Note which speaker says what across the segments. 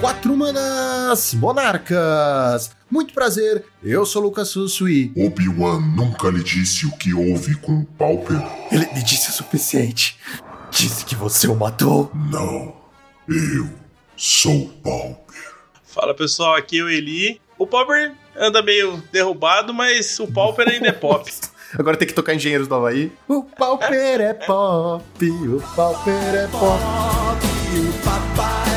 Speaker 1: Quatro Manas Monarcas. Muito prazer, eu sou Lucas Sussu e.
Speaker 2: Obi-Wan nunca lhe disse o que houve com o Pauper?
Speaker 1: Ele me disse o suficiente. Disse que você o matou.
Speaker 2: Não, eu sou o Pauper.
Speaker 3: Fala pessoal, aqui é o Eli. O Pauper anda meio derrubado, mas o Pauper ainda é pop.
Speaker 1: Agora tem que tocar Engenheiros do Havaí. O Pauper é pop, o Pauper é pop.
Speaker 4: O papai é pop.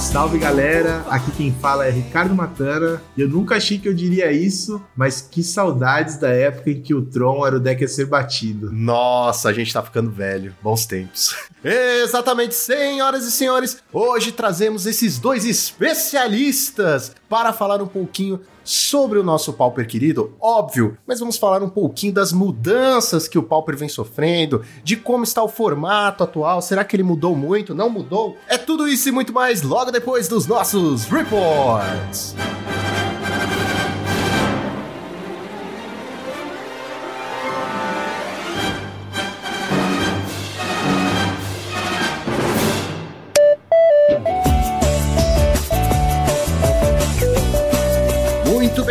Speaker 4: Salve galera, aqui quem fala é Ricardo Matana. Eu nunca achei que eu diria isso, mas que saudades da época em que o Tron era o deck a ser batido.
Speaker 1: Nossa, a gente tá ficando velho. Bons tempos. Exatamente, senhoras e senhores, hoje trazemos esses dois especialistas para falar um pouquinho sobre o nosso Pauper querido, óbvio, mas vamos falar um pouquinho das mudanças que o Pauper vem sofrendo, de como está o formato atual, será que ele mudou muito, não mudou? É tudo isso e muito mais logo depois dos nossos reports.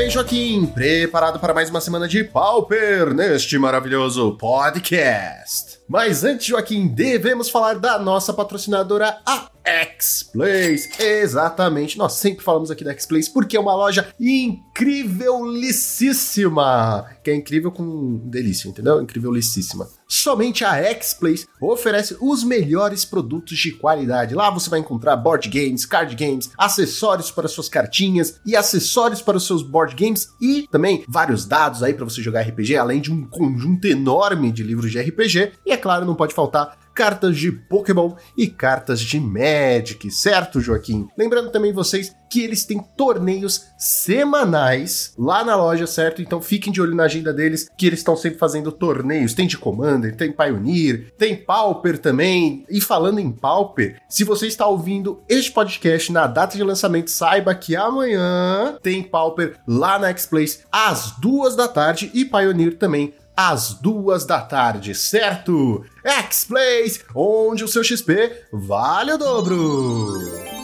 Speaker 1: Joaquim. Preparado para mais uma semana de Pauper neste maravilhoso podcast. Mas antes, Joaquim, devemos falar da nossa patrocinadora, a X-Plays. Exatamente, nós sempre falamos aqui da X-Plays porque é uma loja incrível-licíssima. Que é incrível com delícia, entendeu? Incrível-licíssima. Somente a X-Plays oferece os melhores produtos de qualidade. Lá você vai encontrar board games, card games, acessórios para suas cartinhas e acessórios para os seus board games e também vários dados aí para você jogar RPG, além de um conjunto enorme de livros de RPG. E é claro, não pode faltar cartas de Pokémon e cartas de Magic, certo, Joaquim? Lembrando também vocês que eles têm torneios semanais lá na loja, certo? Então fiquem de olho na agenda deles, que eles estão sempre fazendo torneios. Tem de Commander, tem Pioneer, tem Pauper também. E falando em Pauper, se você está ouvindo este podcast na data de lançamento, saiba que amanhã tem Pauper lá na X-Place às duas da tarde e Pioneer também às duas da tarde, certo? X-Plays, onde o seu XP vale o dobro.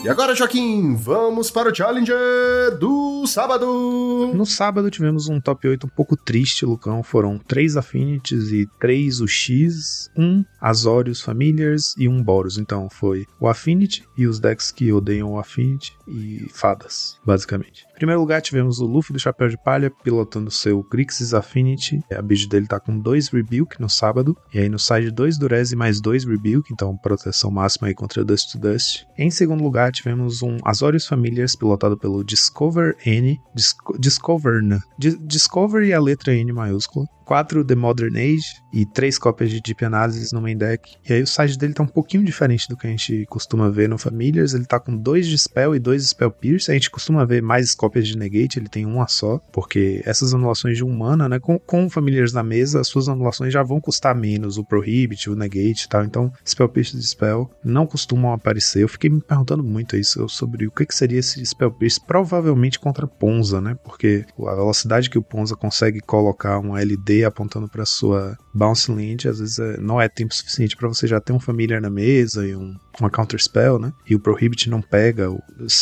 Speaker 1: E agora, Joaquim, vamos para o Challenger do sábado.
Speaker 5: No sábado tivemos um top 8 um pouco triste, Lucão. Foram três Affinities e três UX, um Azorius Familiars e um Boros. Então foi o Affinity e os decks que odeiam o Affinity e fadas, basicamente. Em primeiro lugar, tivemos o Luffy do Chapéu de Palha pilotando seu Grixis Affinity. A build dele tá com dois Rebuke no sábado. E aí no side 2 Durez e mais dois Rebuke, então proteção máxima aí contra Dust to Dust. Em segundo lugar, tivemos um Azorius Familiars pilotado pelo Discover N. Disco, Discover, né? Discover e a letra N maiúscula. 4 The Modern Age e 3 cópias de Deep Analysis no main deck. E aí o side dele tá um pouquinho diferente do que a gente costuma ver no Familiars. Ele tá com 2 de Spell e 2 de Spell Pierce. A gente costuma ver mais cópias de Negate, ele tem uma só, porque essas anulações de um mana, né, com, com Familiars na mesa, as suas anulações já vão custar menos, o Prohibit, o Negate e tal. Então, Spell Pierce de Spell não costumam aparecer. Eu fiquei me perguntando muito isso sobre o que, que seria esse Spell Pierce, provavelmente contra Ponza, né, porque a velocidade que o Ponza consegue colocar um LD apontando para sua Bounce Land, às vezes é, não é tempo suficiente para você já ter um familiar na mesa e um, uma Counter Spell, né? E o Prohibit não pega, o,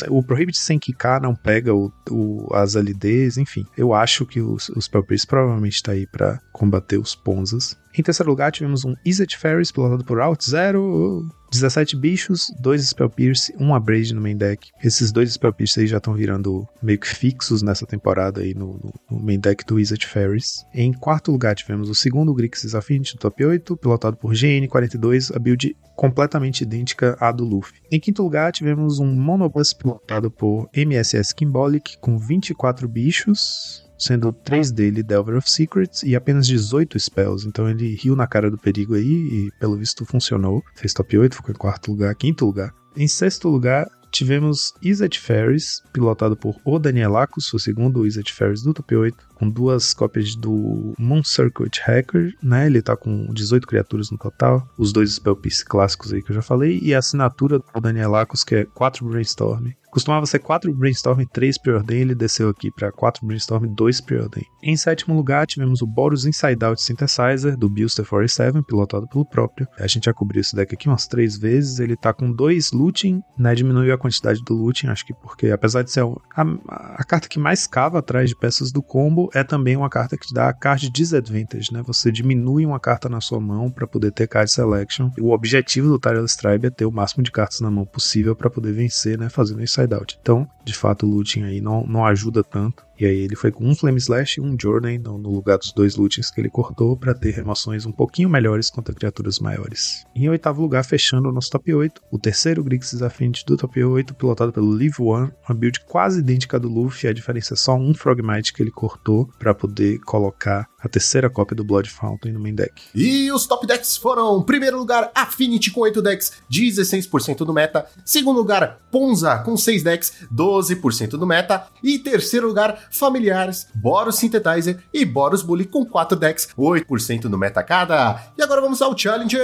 Speaker 5: o Prohibit sem quicar não pega o, o, as LDs, enfim. Eu acho que o, o Spell Pierce provavelmente está aí para combater os Ponzas. Em terceiro lugar, tivemos um Izzet Ferris pilotado por Out Zero. 17 bichos, 2 Spell Pierce, 1 Abrade no main deck. Esses dois Spell Pierce aí já estão virando meio que fixos nessa temporada aí no, no, no main deck do Wizard Ferris. Em quarto lugar tivemos o segundo Grixis Affinity do top 8, pilotado por GN42, a build completamente idêntica à do Luffy. Em quinto lugar tivemos um Monobus pilotado por MSS Kimbolic com 24 bichos, sendo três dele Delver of Secrets e apenas 18 spells. Então ele riu na cara do perigo aí e pelo visto funcionou. Fez top 8, ficou em quarto lugar, quinto lugar. Em sexto lugar, tivemos Izzet Ferris, pilotado por O Danielakos, o segundo Izzet Ferris do top 8, com duas cópias do Moon Circuit Hacker, né? Ele tá com 18 criaturas no total, os dois Spell Piece clássicos aí que eu já falei, e a assinatura do Danielakos, que é 4 Brainstorm, Costumava ser 4 Brainstorm e 3 Preordain, ele desceu aqui para 4 Brainstorm e 2 Preordain. Em sétimo lugar, tivemos o Boros Inside Out Synthesizer, do Buster 47, pilotado pelo próprio. A gente já cobriu esse deck aqui umas 3 vezes, ele tá com 2 looting, né, diminuiu a quantidade do looting, acho que porque, apesar de ser a, a, a carta que mais cava atrás de peças do combo, é também uma carta que te dá card disadvantage, né, você diminui uma carta na sua mão para poder ter card selection. O objetivo do Tireless Tribe é ter o máximo de cartas na mão possível para poder vencer, né, fazendo inside out. Então, de fato, o looting aí não, não ajuda tanto. E aí ele foi com um Flame Slash e um Journey no, no lugar dos dois lootings que ele cortou para ter remoções um pouquinho melhores contra criaturas maiores. Em oitavo lugar, fechando o nosso top 8, o terceiro Grixis Affinity do top 8, pilotado pelo Live One, uma build quase idêntica do Luffy, a diferença é só um Frogmite que ele cortou para poder colocar a terceira cópia do Blood Fountain no main deck.
Speaker 1: E os top decks foram: primeiro lugar, Affinity com 8 decks, 16% do meta. Segundo lugar, Ponza com 6 decks, 12% do meta. E terceiro lugar, Familiares, Boros Synthetizer e Boros Bully com 4 decks, 8% do meta cada. E agora vamos ao challenge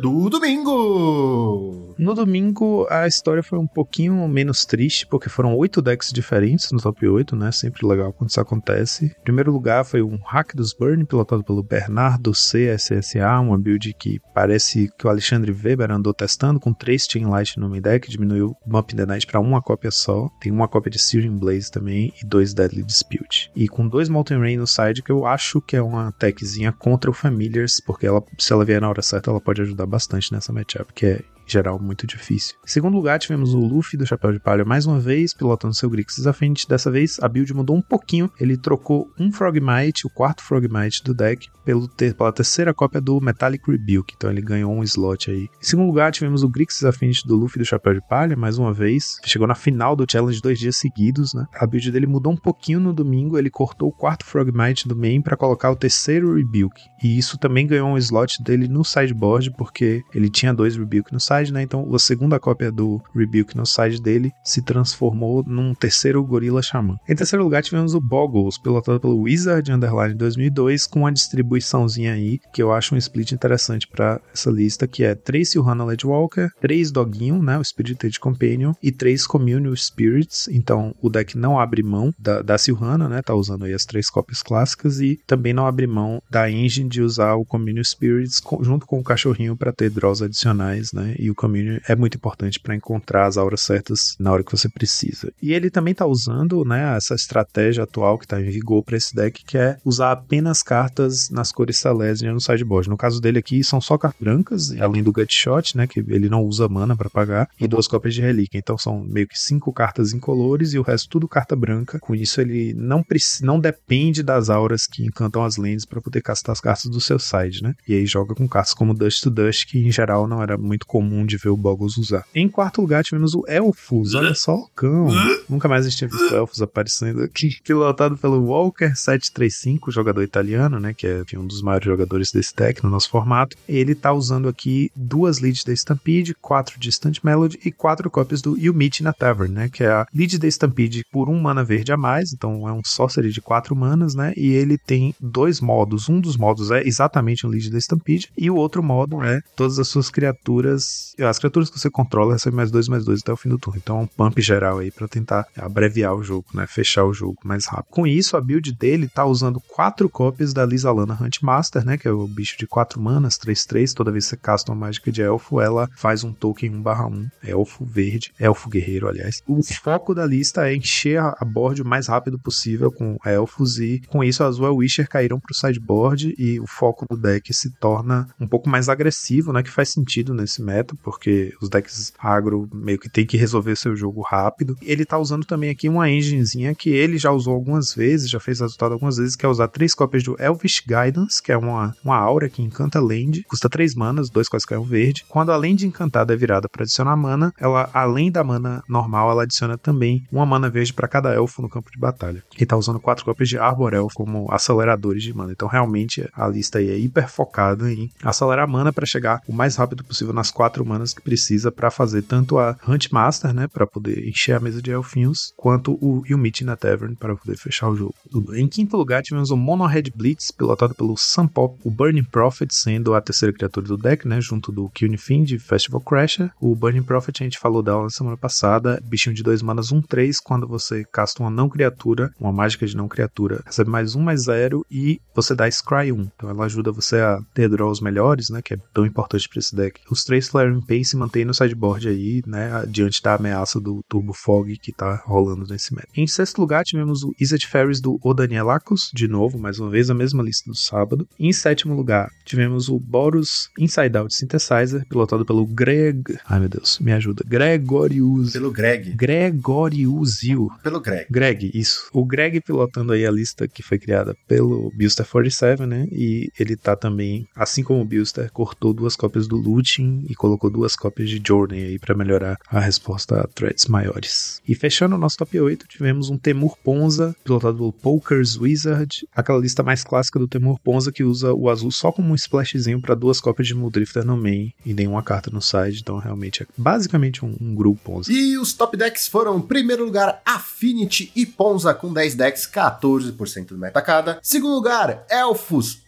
Speaker 1: do domingo.
Speaker 5: No domingo, a história foi um pouquinho menos triste, porque foram 8 decks diferentes no top 8, né? Sempre legal quando isso acontece. Em primeiro lugar foi um Hack dos Burn, pilotado pelo Bernardo CSSA, uma build que parece que o Alexandre Weber andou testando com 3 Chain Light no main deck, diminuiu Bump the Night para uma cópia só. Tem uma cópia de Searing Blaze também e dois Deadly Dispute. E com dois Molten Rain no side, que eu acho que é uma techzinha contra o Familiars, porque ela, se ela vier na hora certa, ela pode ajudar bastante nessa matchup, que é geral muito difícil. Em segundo lugar, tivemos o Luffy do Chapéu de Palha mais uma vez, pilotando seu Grixis à frente. Dessa vez, a build mudou um pouquinho. Ele trocou um Frogmite, o quarto Frogmite do deck, pelo ter, pela terceira cópia do Metallic Rebuke. Então ele ganhou um slot aí. Em segundo lugar, tivemos o Grixis Affinity do Luffy do Chapéu de Palha, mais uma vez. Chegou na final do challenge dois dias seguidos, né? A build dele mudou um pouquinho no domingo. Ele cortou o quarto Frogmite do main para colocar o terceiro Rebuke. E isso também ganhou um slot dele no sideboard, porque ele tinha dois Rebuke no side, né? Então a segunda cópia do Rebuke no side dele se transformou num terceiro Gorilla Shaman. Em terceiro lugar, tivemos o Boggles, pilotado pelo Wizard Underline 2002, com uma distribuiçãozinha aí, que eu acho um split interessante para essa lista, que é 3 Silhana Ledwalker, 3 Doguinho, né, o Spirited Companion, e 3 Communal Spirits. Então o deck não abre mão da, da Silhana, né, tá usando aí as três cópias clássicas, e também não abre mão da engine de usar o Communal Spirits com, junto com o cachorrinho para ter draws adicionais, né, e o Communal é muito importante para encontrar as auras certas na hora que você precisa. E ele também tá usando, né, essa estratégia atual que tá em vigor para esse deck, que é usar apenas cartas nas cores Silesian no sideboard. No caso dele aqui, são só cartas brancas, além do Gutshot, né, que ele não usa mana para pagar, e duas cópias de relíquia. Então são meio que cinco cartas incolores e o resto tudo carta branca. Com isso ele não não depende das auras que encantam as lands para poder castar as cartas do seu side, né? E aí joga com cartas como Dust to Dust, que em geral não era muito comum de ver o Boggles usar. Em quarto lugar tivemos o Elfos, olha só o cão. Nunca mais a gente tinha visto Elfos aparecendo aqui. Pilotado pelo Walker 735, jogador italiano, né? Que é um dos maiores jogadores desse deck no nosso formato. Ele tá usando aqui duas leads da Stampede, quatro de Instant Melody e quatro cópias do You Meet na Tavern, né? Que é a lead da Stampede por um mana verde a mais, então é um sorcery de quatro manas, né? E ele tem dois modos. Um dos modos é exatamente um lead da Stampede, e o outro modo é todas as suas criaturas. As criaturas que você controla recebem mais dois, mais dois até o fim do turno. Então é um pump geral aí para tentar abreviar o jogo, né? Fechar o jogo mais rápido. Com isso, a build dele tá usando quatro cópias da Lisa Lana Huntmaster, né? Que é o bicho de quatro manas, 3-3. Toda vez que você casta uma mágica de elfo, ela faz um token 1/1. Elfo verde, elfo guerreiro, aliás. O foco da lista é encher a board o mais rápido possível com elfos e com isso as Well Wisher caíram pro sideboard e o foco do deck se torna um pouco mais agressivo, né? Que faz sentido nesse meta, porque os decks agro meio que tem que resolver seu jogo rápido. Ele tá usando também aqui uma enginezinha que ele já usou algumas vezes, já fez resultado algumas vezes, que é usar três cópias do Elvish Guidance, que é uma, uma aura que encanta land, custa três manas, dois quais caem verde. Quando a land encantada é virada para adicionar mana, ela, além da mana normal, ela adiciona também uma mana verde para cada elfo no campo de batalha. E tá usando quatro cópias de Arbor Elf como aceleradores de mana. Então, realmente, a lista aí é hiper focada em acelerar mana para chegar o mais rápido possível nas quatro manas que precisa para fazer tanto a Hunt Master, né, para poder encher a mesa de elfinhos, quanto o o Meet na Tavern para poder fechar o jogo. Em quinto lugar, tivemos o Mono Red Blitz, pilotado pelo Sun Pop, o Burning Prophet sendo a terceira criatura do deck, né, junto do Cunifin de Festival Crasher. O Burning Prophet a gente falou dela na semana passada, bichinho de dois manas 1/3, quando você casta uma não criatura, uma mágica de não criatura, recebe mais um mais zero e você dá Scry 1. Então ela ajuda você a ter draws melhores, né, que é tão importante para esse deck. Os três Flaring Pace se mantêm no sideboard aí, né, diante da ameaça do Turbo Fog que tá rolando nesse meta. Em sexto lugar, tivemos o Izzet Ferris do O Danielakos, de novo, mais uma vez a mesma lista do sábado. Em sétimo lugar, tivemos o Boros Inside Out Synthesizer, pilotado pelo Greg. Ai meu Deus, me ajuda. Gregorius.
Speaker 1: Pelo Greg.
Speaker 5: Gregoriusio.
Speaker 1: Pelo Greg.
Speaker 5: Greg, isso. O Greg pilotando aí a lista que foi criada pelo Buster 47, né? E ele tá também, assim como o Buster, cortou duas cópias do Looting e colocou duas cópias de Journey aí para melhorar a resposta a threats maiores. E fechando o nosso top 8, tivemos um Temur Ponza, pilotado pelo Poker's Wizard, aquela lista mais clássica do Temur Ponza que usa o azul só como um splashzinho para duas cópias de Muldrifter no main e nenhuma carta no side, então realmente é basicamente um, um grupo Ponza.
Speaker 1: E os top decks foram, em primeiro lugar, Affinity e Ponza com 10 decks, 14% do meta cada. Segundo lugar, Elfos.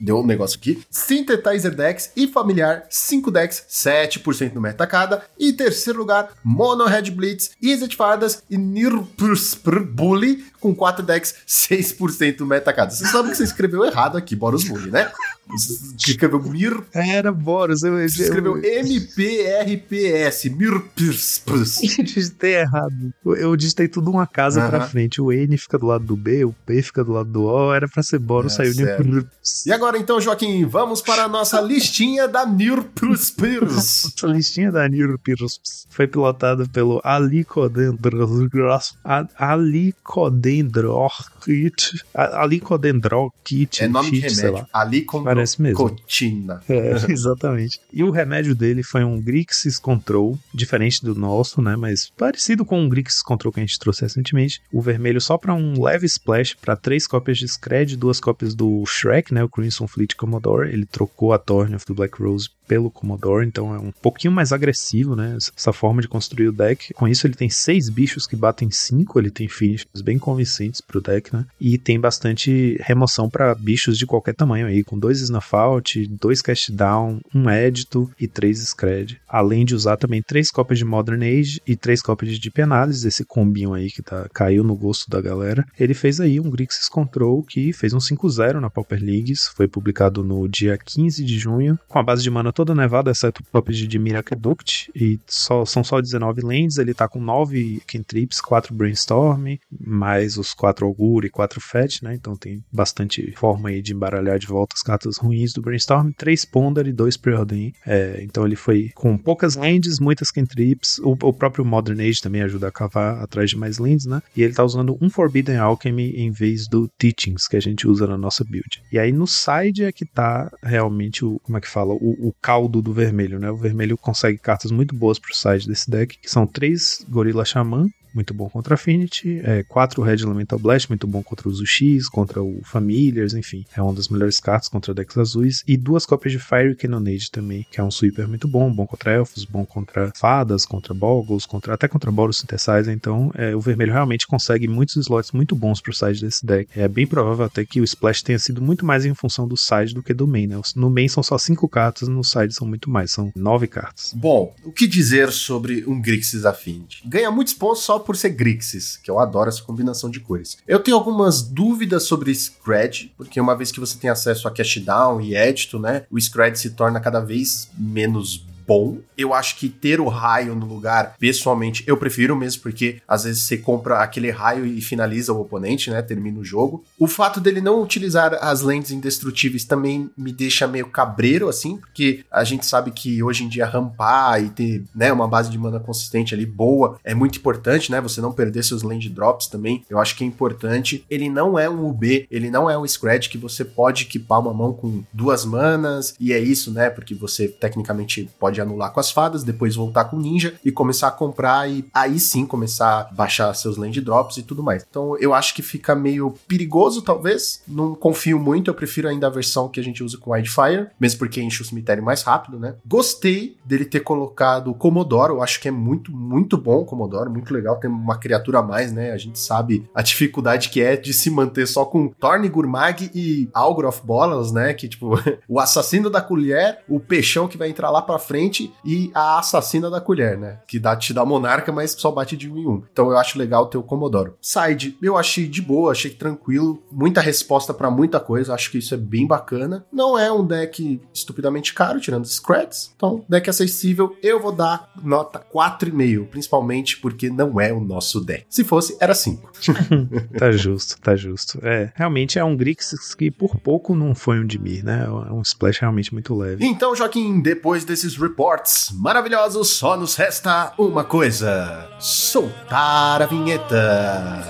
Speaker 1: Deu um negócio aqui. Synthetizer Decks e Familiar, 5 decks, 7% no meta cada. E terceiro lugar, Mono Red Blitz, Izzet Fardas e Nirpurspr Bully, com 4 decks, 6% no meta cada. Você sabe que você escreveu errado aqui, Boros Bully, né? Escreveu Mir.
Speaker 5: Era Boros, eu, eu,
Speaker 1: escreveu
Speaker 5: eu,
Speaker 1: MPRPS, Mirpurspr.
Speaker 5: eu digitei errado. Eu, digitei tudo uma casa pra
Speaker 1: Aham.
Speaker 5: frente. O N fica do lado do B, o P fica do lado do O. Era pra ser Boros,
Speaker 1: É,
Speaker 5: saiu. Nirpur-
Speaker 1: E agora então, Joaquim, vamos para a nossa listinha da Nirpursprs.
Speaker 5: Essa listinha da Nirpirus foi pilotada pelo Alicodendros. A- Alicodendrokit. A- Alicodendrokit.
Speaker 1: É nome de
Speaker 5: Kit, sei
Speaker 1: remédio.
Speaker 5: lá.
Speaker 1: Ali com
Speaker 5: Parece mesmo.
Speaker 1: cotina.
Speaker 5: É, exatamente. E o remédio dele foi um Grixis Control, diferente do nosso, né? Mas parecido com o Grixis Control que a gente trouxe recentemente. O vermelho só para um leve splash, para três cópias de Scred, duas cópias do Shrek, né? O Crimson Fleet Commodore. Ele trocou a Thorn of the Black Rose pelo Commodore, então é um pouquinho mais agressivo, né? Essa forma de construir o deck. Com isso, ele tem seis bichos que batem cinco, ele tem finishes bem convincentes pro deck, né? E tem bastante remoção para bichos de qualquer tamanho aí, com dois Snuff Out, dois Cast Down, um Edito e três Scred. Além de usar também três cópias de Modern Age e três cópias de Deep Analysis, esse combinho aí que tá, caiu no gosto da galera. Ele fez aí um Grixis Control que fez um 5-0 na Pauper Leagues, foi publicado no dia 15 de junho, com a base de mana toda nevada, exceto o top de Dimir Aqueduct, e só, são só 19 lands, ele tá com 9 Cantrips, 4 Brainstorm, mais os 4 Augur e 4 Fetch, né, então tem bastante forma aí de embaralhar de volta as cartas ruins do Brainstorm, 3 Ponder e 2 Preordain, é, então ele foi com poucas lands, muitas Cantrips, o, o próprio Modern Age também ajuda a cavar atrás de mais lands, né, e ele tá usando um Forbidden Alchemy em vez do Teachings, que a gente usa na nossa build. E aí no side é que tá realmente o, como é que fala, o, o caldo do vermelho, né? O vermelho consegue cartas muito boas pro side desse deck, que são três Gorilla Xamã, muito bom contra Affinity, é, quatro Red Elemental Blast, muito bom contra os UX, contra o Familiars, enfim, é uma das melhores cartas contra decks azuis, e duas cópias de Fire Cannonade também, que é um sweeper muito bom, bom contra elfos, bom contra fadas, contra boggles, contra, até contra Boros Synthesizer, então é, o vermelho realmente consegue muitos slots muito bons pro side desse deck. É bem provável até que o Splash tenha sido muito mais em função do side do que do main, né? No main são só cinco cartas, no side são muito mais, são nove cartas.
Speaker 1: Bom, o que dizer sobre um Grixis Affinity? Ganha muitos pontos só por ser Grixis, que eu adoro essa combinação de cores. Eu tenho algumas dúvidas sobre Scred, porque uma vez que você tem acesso a Cash Down e Edito, né, o Scred se torna cada vez menos bom. Eu acho que ter o raio no lugar, pessoalmente, eu prefiro mesmo, porque às vezes você compra aquele raio e finaliza o oponente, né? Termina o jogo. O fato dele não utilizar as lentes indestrutíveis também me deixa meio cabreiro, assim, porque a gente sabe que hoje em dia rampar e ter, né, uma base de mana consistente ali boa é muito importante, né? Você não perder seus land drops também, eu acho que é importante. Ele não é um UB, ele não é um Scratch que você pode equipar uma mão com duas manas, e é isso, né? Porque você tecnicamente pode pode anular com as fadas, depois voltar com ninja e começar a comprar e aí sim começar a baixar seus land drops e tudo mais. Então eu acho que fica meio perigoso, talvez. Não confio muito, eu prefiro ainda a versão que a gente usa com Wildfire, mesmo porque enche o cemitério mais rápido, né? Gostei dele ter colocado o Comodoro, eu acho que é muito, muito bom o Comodoro, muito legal ter uma criatura a mais, né? A gente sabe a dificuldade que é de se manter só com Torne Gurmag e Algor of Bolas, né? Que tipo, o assassino da colher, o peixão que vai entrar lá pra frente e a assassina da colher, né? Que dá, te dá monarca, mas só bate de um em um. Então eu acho legal ter o Comodoro. Side, eu achei de boa, achei tranquilo, muita resposta para muita coisa, acho que isso é bem bacana. Não é um deck estupidamente caro, tirando os creds, então deck acessível, eu vou dar nota 4,5, principalmente porque não é o nosso deck. Se fosse, era 5.
Speaker 5: tá justo, tá justo. É, realmente é um Grixis que por pouco não foi um Dimir, né? É um splash realmente muito leve.
Speaker 1: Então, Joaquim, depois desses reports maravilhosos, só nos resta uma coisa: soltar a vinheta.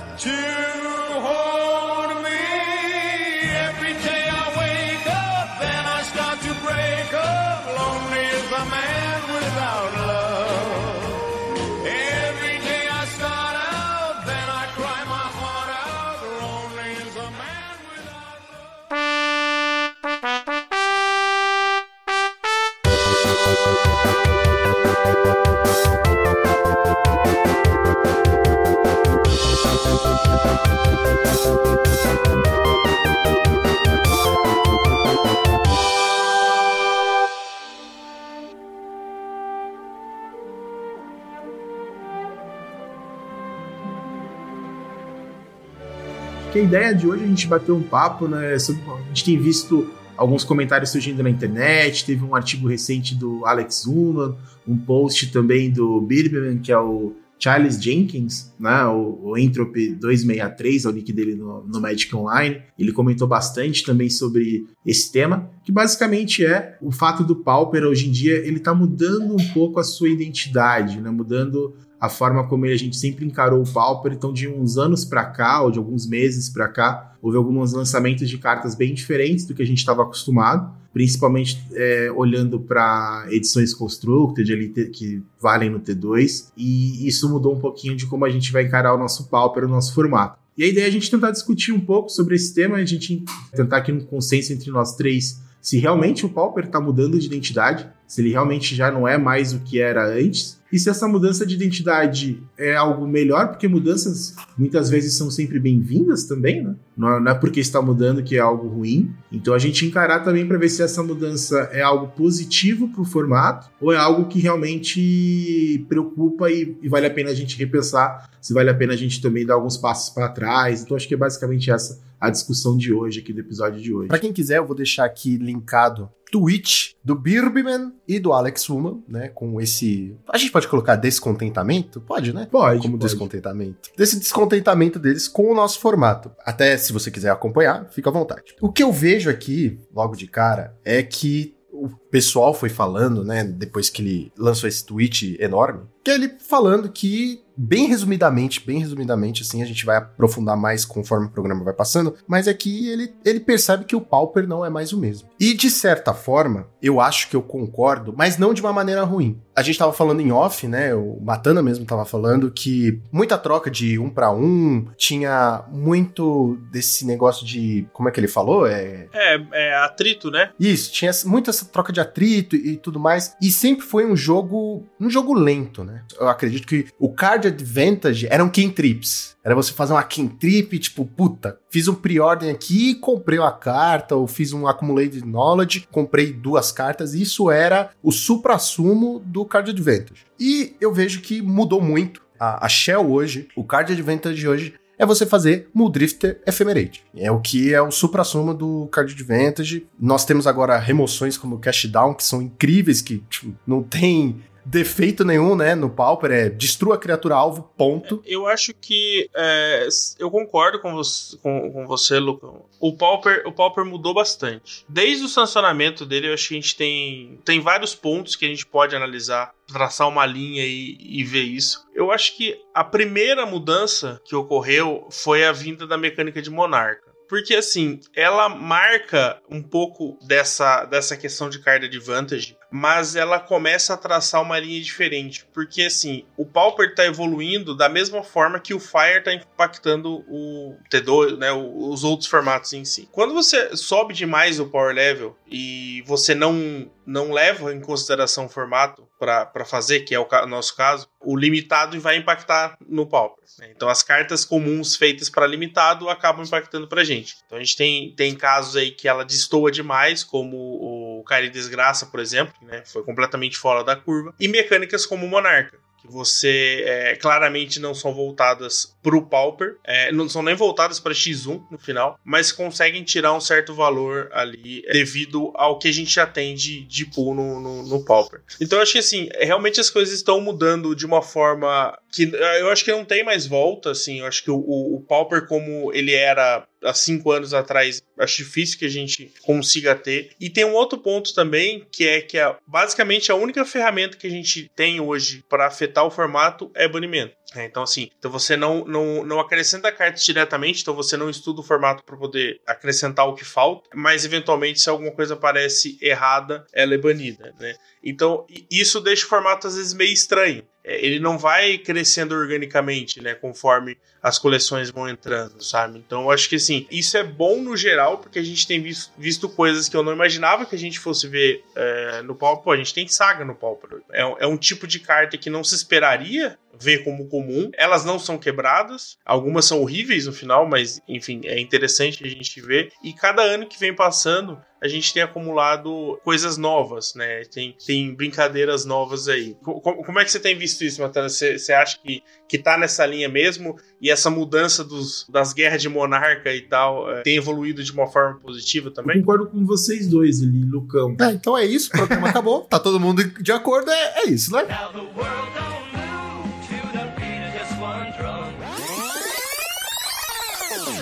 Speaker 4: Que a ideia de hoje é a gente bater um papo, né? Sobre, a gente tem visto alguns comentários surgindo na internet, teve um artigo recente do Alex Uman, um post também do Birberman, que é o Charles Jenkins, né, o, o Entropy 263, é o nick dele no, no Magic Online. Ele comentou bastante também sobre esse tema, que basicamente é o fato do Pauper hoje em dia ele está mudando um pouco a sua identidade, né, mudando a forma como a gente sempre encarou o Pauper. Então, de uns anos para cá, ou de alguns meses para cá, houve alguns lançamentos de cartas bem diferentes do que a gente estava acostumado, principalmente é, olhando para edições Constructed, ali, que valem no T2, e isso mudou um pouquinho de como a gente vai encarar o nosso Pauper, o nosso formato. E a ideia é a gente tentar discutir um pouco sobre esse tema, a gente tentar aqui um consenso entre nós três se realmente o Pauper está mudando de identidade, se ele realmente já não é mais o que era antes, e se essa mudança de identidade é algo melhor, porque mudanças muitas vezes são sempre bem-vindas também, né? Não é porque está mudando que é algo ruim. Então a gente encarar também para ver se essa mudança é algo positivo para o formato ou é algo que realmente preocupa e, e, vale a pena a gente repensar, se vale a pena a gente também dar alguns passos para trás. Então acho que é basicamente essa a discussão de hoje aqui do episódio de hoje.
Speaker 1: Para quem quiser, eu vou deixar aqui linkado tweet do Birbman e do Alex Woman, né? Com esse. A gente pode colocar descontentamento? Pode, né?
Speaker 4: Pode.
Speaker 1: Como
Speaker 4: pode.
Speaker 1: descontentamento. Desse descontentamento deles com o nosso formato. Até se você quiser acompanhar, fica à vontade. O que eu vejo aqui, logo de cara, é que o pessoal foi falando, né, depois que ele lançou esse tweet enorme, que é ele falando que bem resumidamente, bem resumidamente, assim, a gente vai aprofundar mais conforme o programa vai passando, mas é que ele, ele percebe que o Pauper não é mais o mesmo. E de certa forma, eu acho que eu concordo, mas não de uma maneira ruim. A gente tava falando em off, né? O Matana mesmo tava falando que muita troca de um para um, tinha muito desse negócio de. Como é que ele falou?
Speaker 3: É, é, é atrito, né?
Speaker 1: Isso, tinha muita essa troca de atrito e, tudo mais. E sempre foi um jogo. um jogo lento, né? Eu acredito que o card advantage eram trips. Era você fazer uma trip, tipo, puta, fiz um pre-ordem aqui, comprei uma carta, ou fiz um accumulated knowledge, comprei duas cartas. Isso era o supra-sumo do card advantage. E eu vejo que mudou muito. A, a Shell hoje, o card advantage de hoje, é você fazer Muldrifter Ephemerate. É o que é o supra-sumo do Card Advantage. Nós temos agora remoções como Cash Down, que são incríveis, que tipo, não tem defeito nenhum, né, no Pauper, é destrua a criatura alvo, ponto.
Speaker 3: Eu acho que é, eu concordo com você, com, com você, Lucão. O Pauper, o Pauper mudou bastante. Desde o sancionamento dele, eu acho que a gente tem, tem vários pontos que a gente pode analisar, traçar uma linha e, e ver isso. Eu acho que a primeira mudança que ocorreu foi a vinda da mecânica de Monarca. Porque, assim, ela marca um pouco dessa, dessa questão de card advantage. Mas ela começa a traçar uma linha diferente. Porque assim, o Pauper tá evoluindo da mesma forma que o Fire tá impactando o T2, né? Os outros formatos em si. Quando você sobe demais o power level e você não não leva em consideração o formato para fazer, que é o nosso caso, o limitado vai impactar no Pauper. Né? Então as cartas comuns feitas para limitado acabam impactando para gente. Então a gente tem, tem casos aí que ela destoa demais, como o Cari Desgraça, por exemplo, né? foi completamente fora da curva, e mecânicas como o Monarca que você é, claramente não são voltadas para o Pauper, é, não são nem voltadas para X1 no final, mas conseguem tirar um certo valor ali é, devido ao que a gente já tem de, de pool no, no, no Pauper. Então eu acho que assim, realmente as coisas estão mudando de uma forma que eu acho que não tem mais volta, assim, eu acho que o, o, Pauper como ele era há cinco anos atrás, acho difícil que a gente consiga ter. E tem um outro ponto também, que é que a, basicamente a única ferramenta que a gente tem hoje para afetar o formato é banimento. É, então, assim, então você não, não, não acrescenta cartas diretamente, então você não estuda o formato para poder acrescentar o que falta, mas eventualmente, se alguma coisa parece errada, ela é banida, né? Então, isso deixa o formato às vezes meio estranho. É, ele não vai crescendo organicamente, né, conforme as coleções vão entrando, sabe? Então eu acho que assim, isso é bom no geral, porque a gente tem visto, visto coisas que eu não imaginava que a gente fosse ver é, no Pauper. Pô, a gente tem saga no Pauper. É, é um tipo de carta que não se esperaria ver como comum. Elas não são quebradas, algumas são horríveis no final, mas enfim, é interessante a gente ver. E cada ano que vem passando, a gente tem acumulado coisas novas, né? Tem, tem brincadeiras novas aí. Como, como é que você tem visto isso, Matheus? Você, você acha que, que tá nessa linha mesmo? E essa mudança dos, das guerras de monarca e tal é, tem evoluído de uma forma positiva também?
Speaker 4: Eu concordo com vocês dois ali, Lucão.
Speaker 1: É, então é isso, o programa acabou. Tá todo mundo de acordo, é, é isso, né?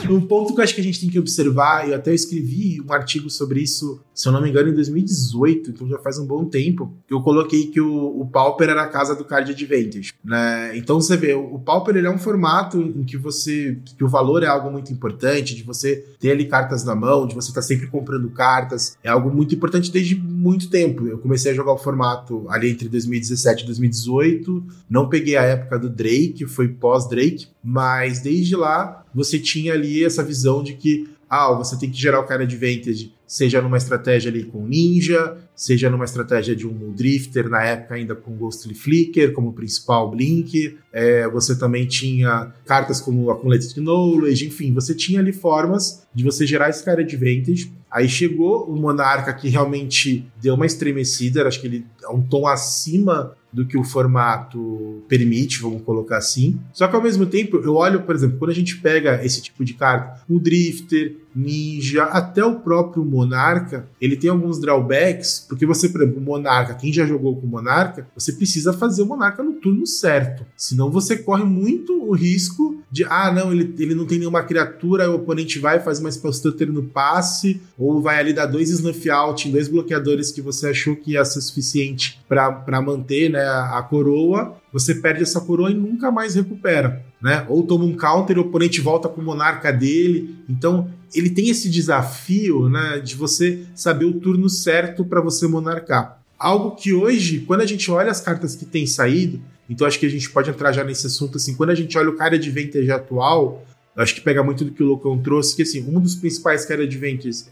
Speaker 4: Um ponto que eu acho que a gente tem que observar, eu até escrevi um artigo sobre isso, se eu não me engano, em 2018, então já faz um bom tempo, que eu coloquei que o, o Pauper era a casa do Card Advantage. Né? Então você vê, o Pauper ele é um formato em que você. que o valor é algo muito importante, de você ter ali cartas na mão, de você estar tá sempre comprando cartas. É algo muito importante desde muito tempo. Eu comecei a jogar o formato ali entre 2017 e 2018. Não peguei a época do Drake, foi pós-Drake, mas desde lá você tinha ali essa visão de que ah, você tem que gerar o cara de vintage, seja numa estratégia ali com Ninja, seja numa estratégia de um Drifter, na época ainda com Ghostly Flicker como principal Blink. É, você também tinha cartas como Accumulated Knowledge, enfim, você tinha ali formas de você gerar esse cara de vintage. Aí chegou o Monarca que realmente deu uma estremecida, acho que ele é um tom acima do que o formato permite, vamos colocar assim. Só que ao mesmo tempo, eu olho, por exemplo, quando a gente pega esse tipo de carta, o Drifter, Ninja, até o próprio Monarca, ele tem alguns drawbacks, porque você, por exemplo, o Monarca, quem já jogou com o Monarca, você precisa fazer o Monarca no turno certo. Senão você corre muito o risco de, ah, não, ele, ele não tem nenhuma criatura, o oponente vai fazer uma Spell Stutter no passe, ou vai ali dar dois Snuff Out em dois bloqueadores que você achou que ia ser suficiente para manter né, a coroa, você perde essa coroa e nunca mais recupera. Né? Ou toma um counter e o oponente volta com o monarca dele. Então, ele tem esse desafio né, de você saber o turno certo para você monarcar. Algo que hoje, quando a gente olha as cartas que têm saído, então acho que a gente pode entrar já nesse assunto assim, quando a gente olha o cara de vintage atual, acho que pega muito do que o Locão trouxe, que assim, um dos principais cara de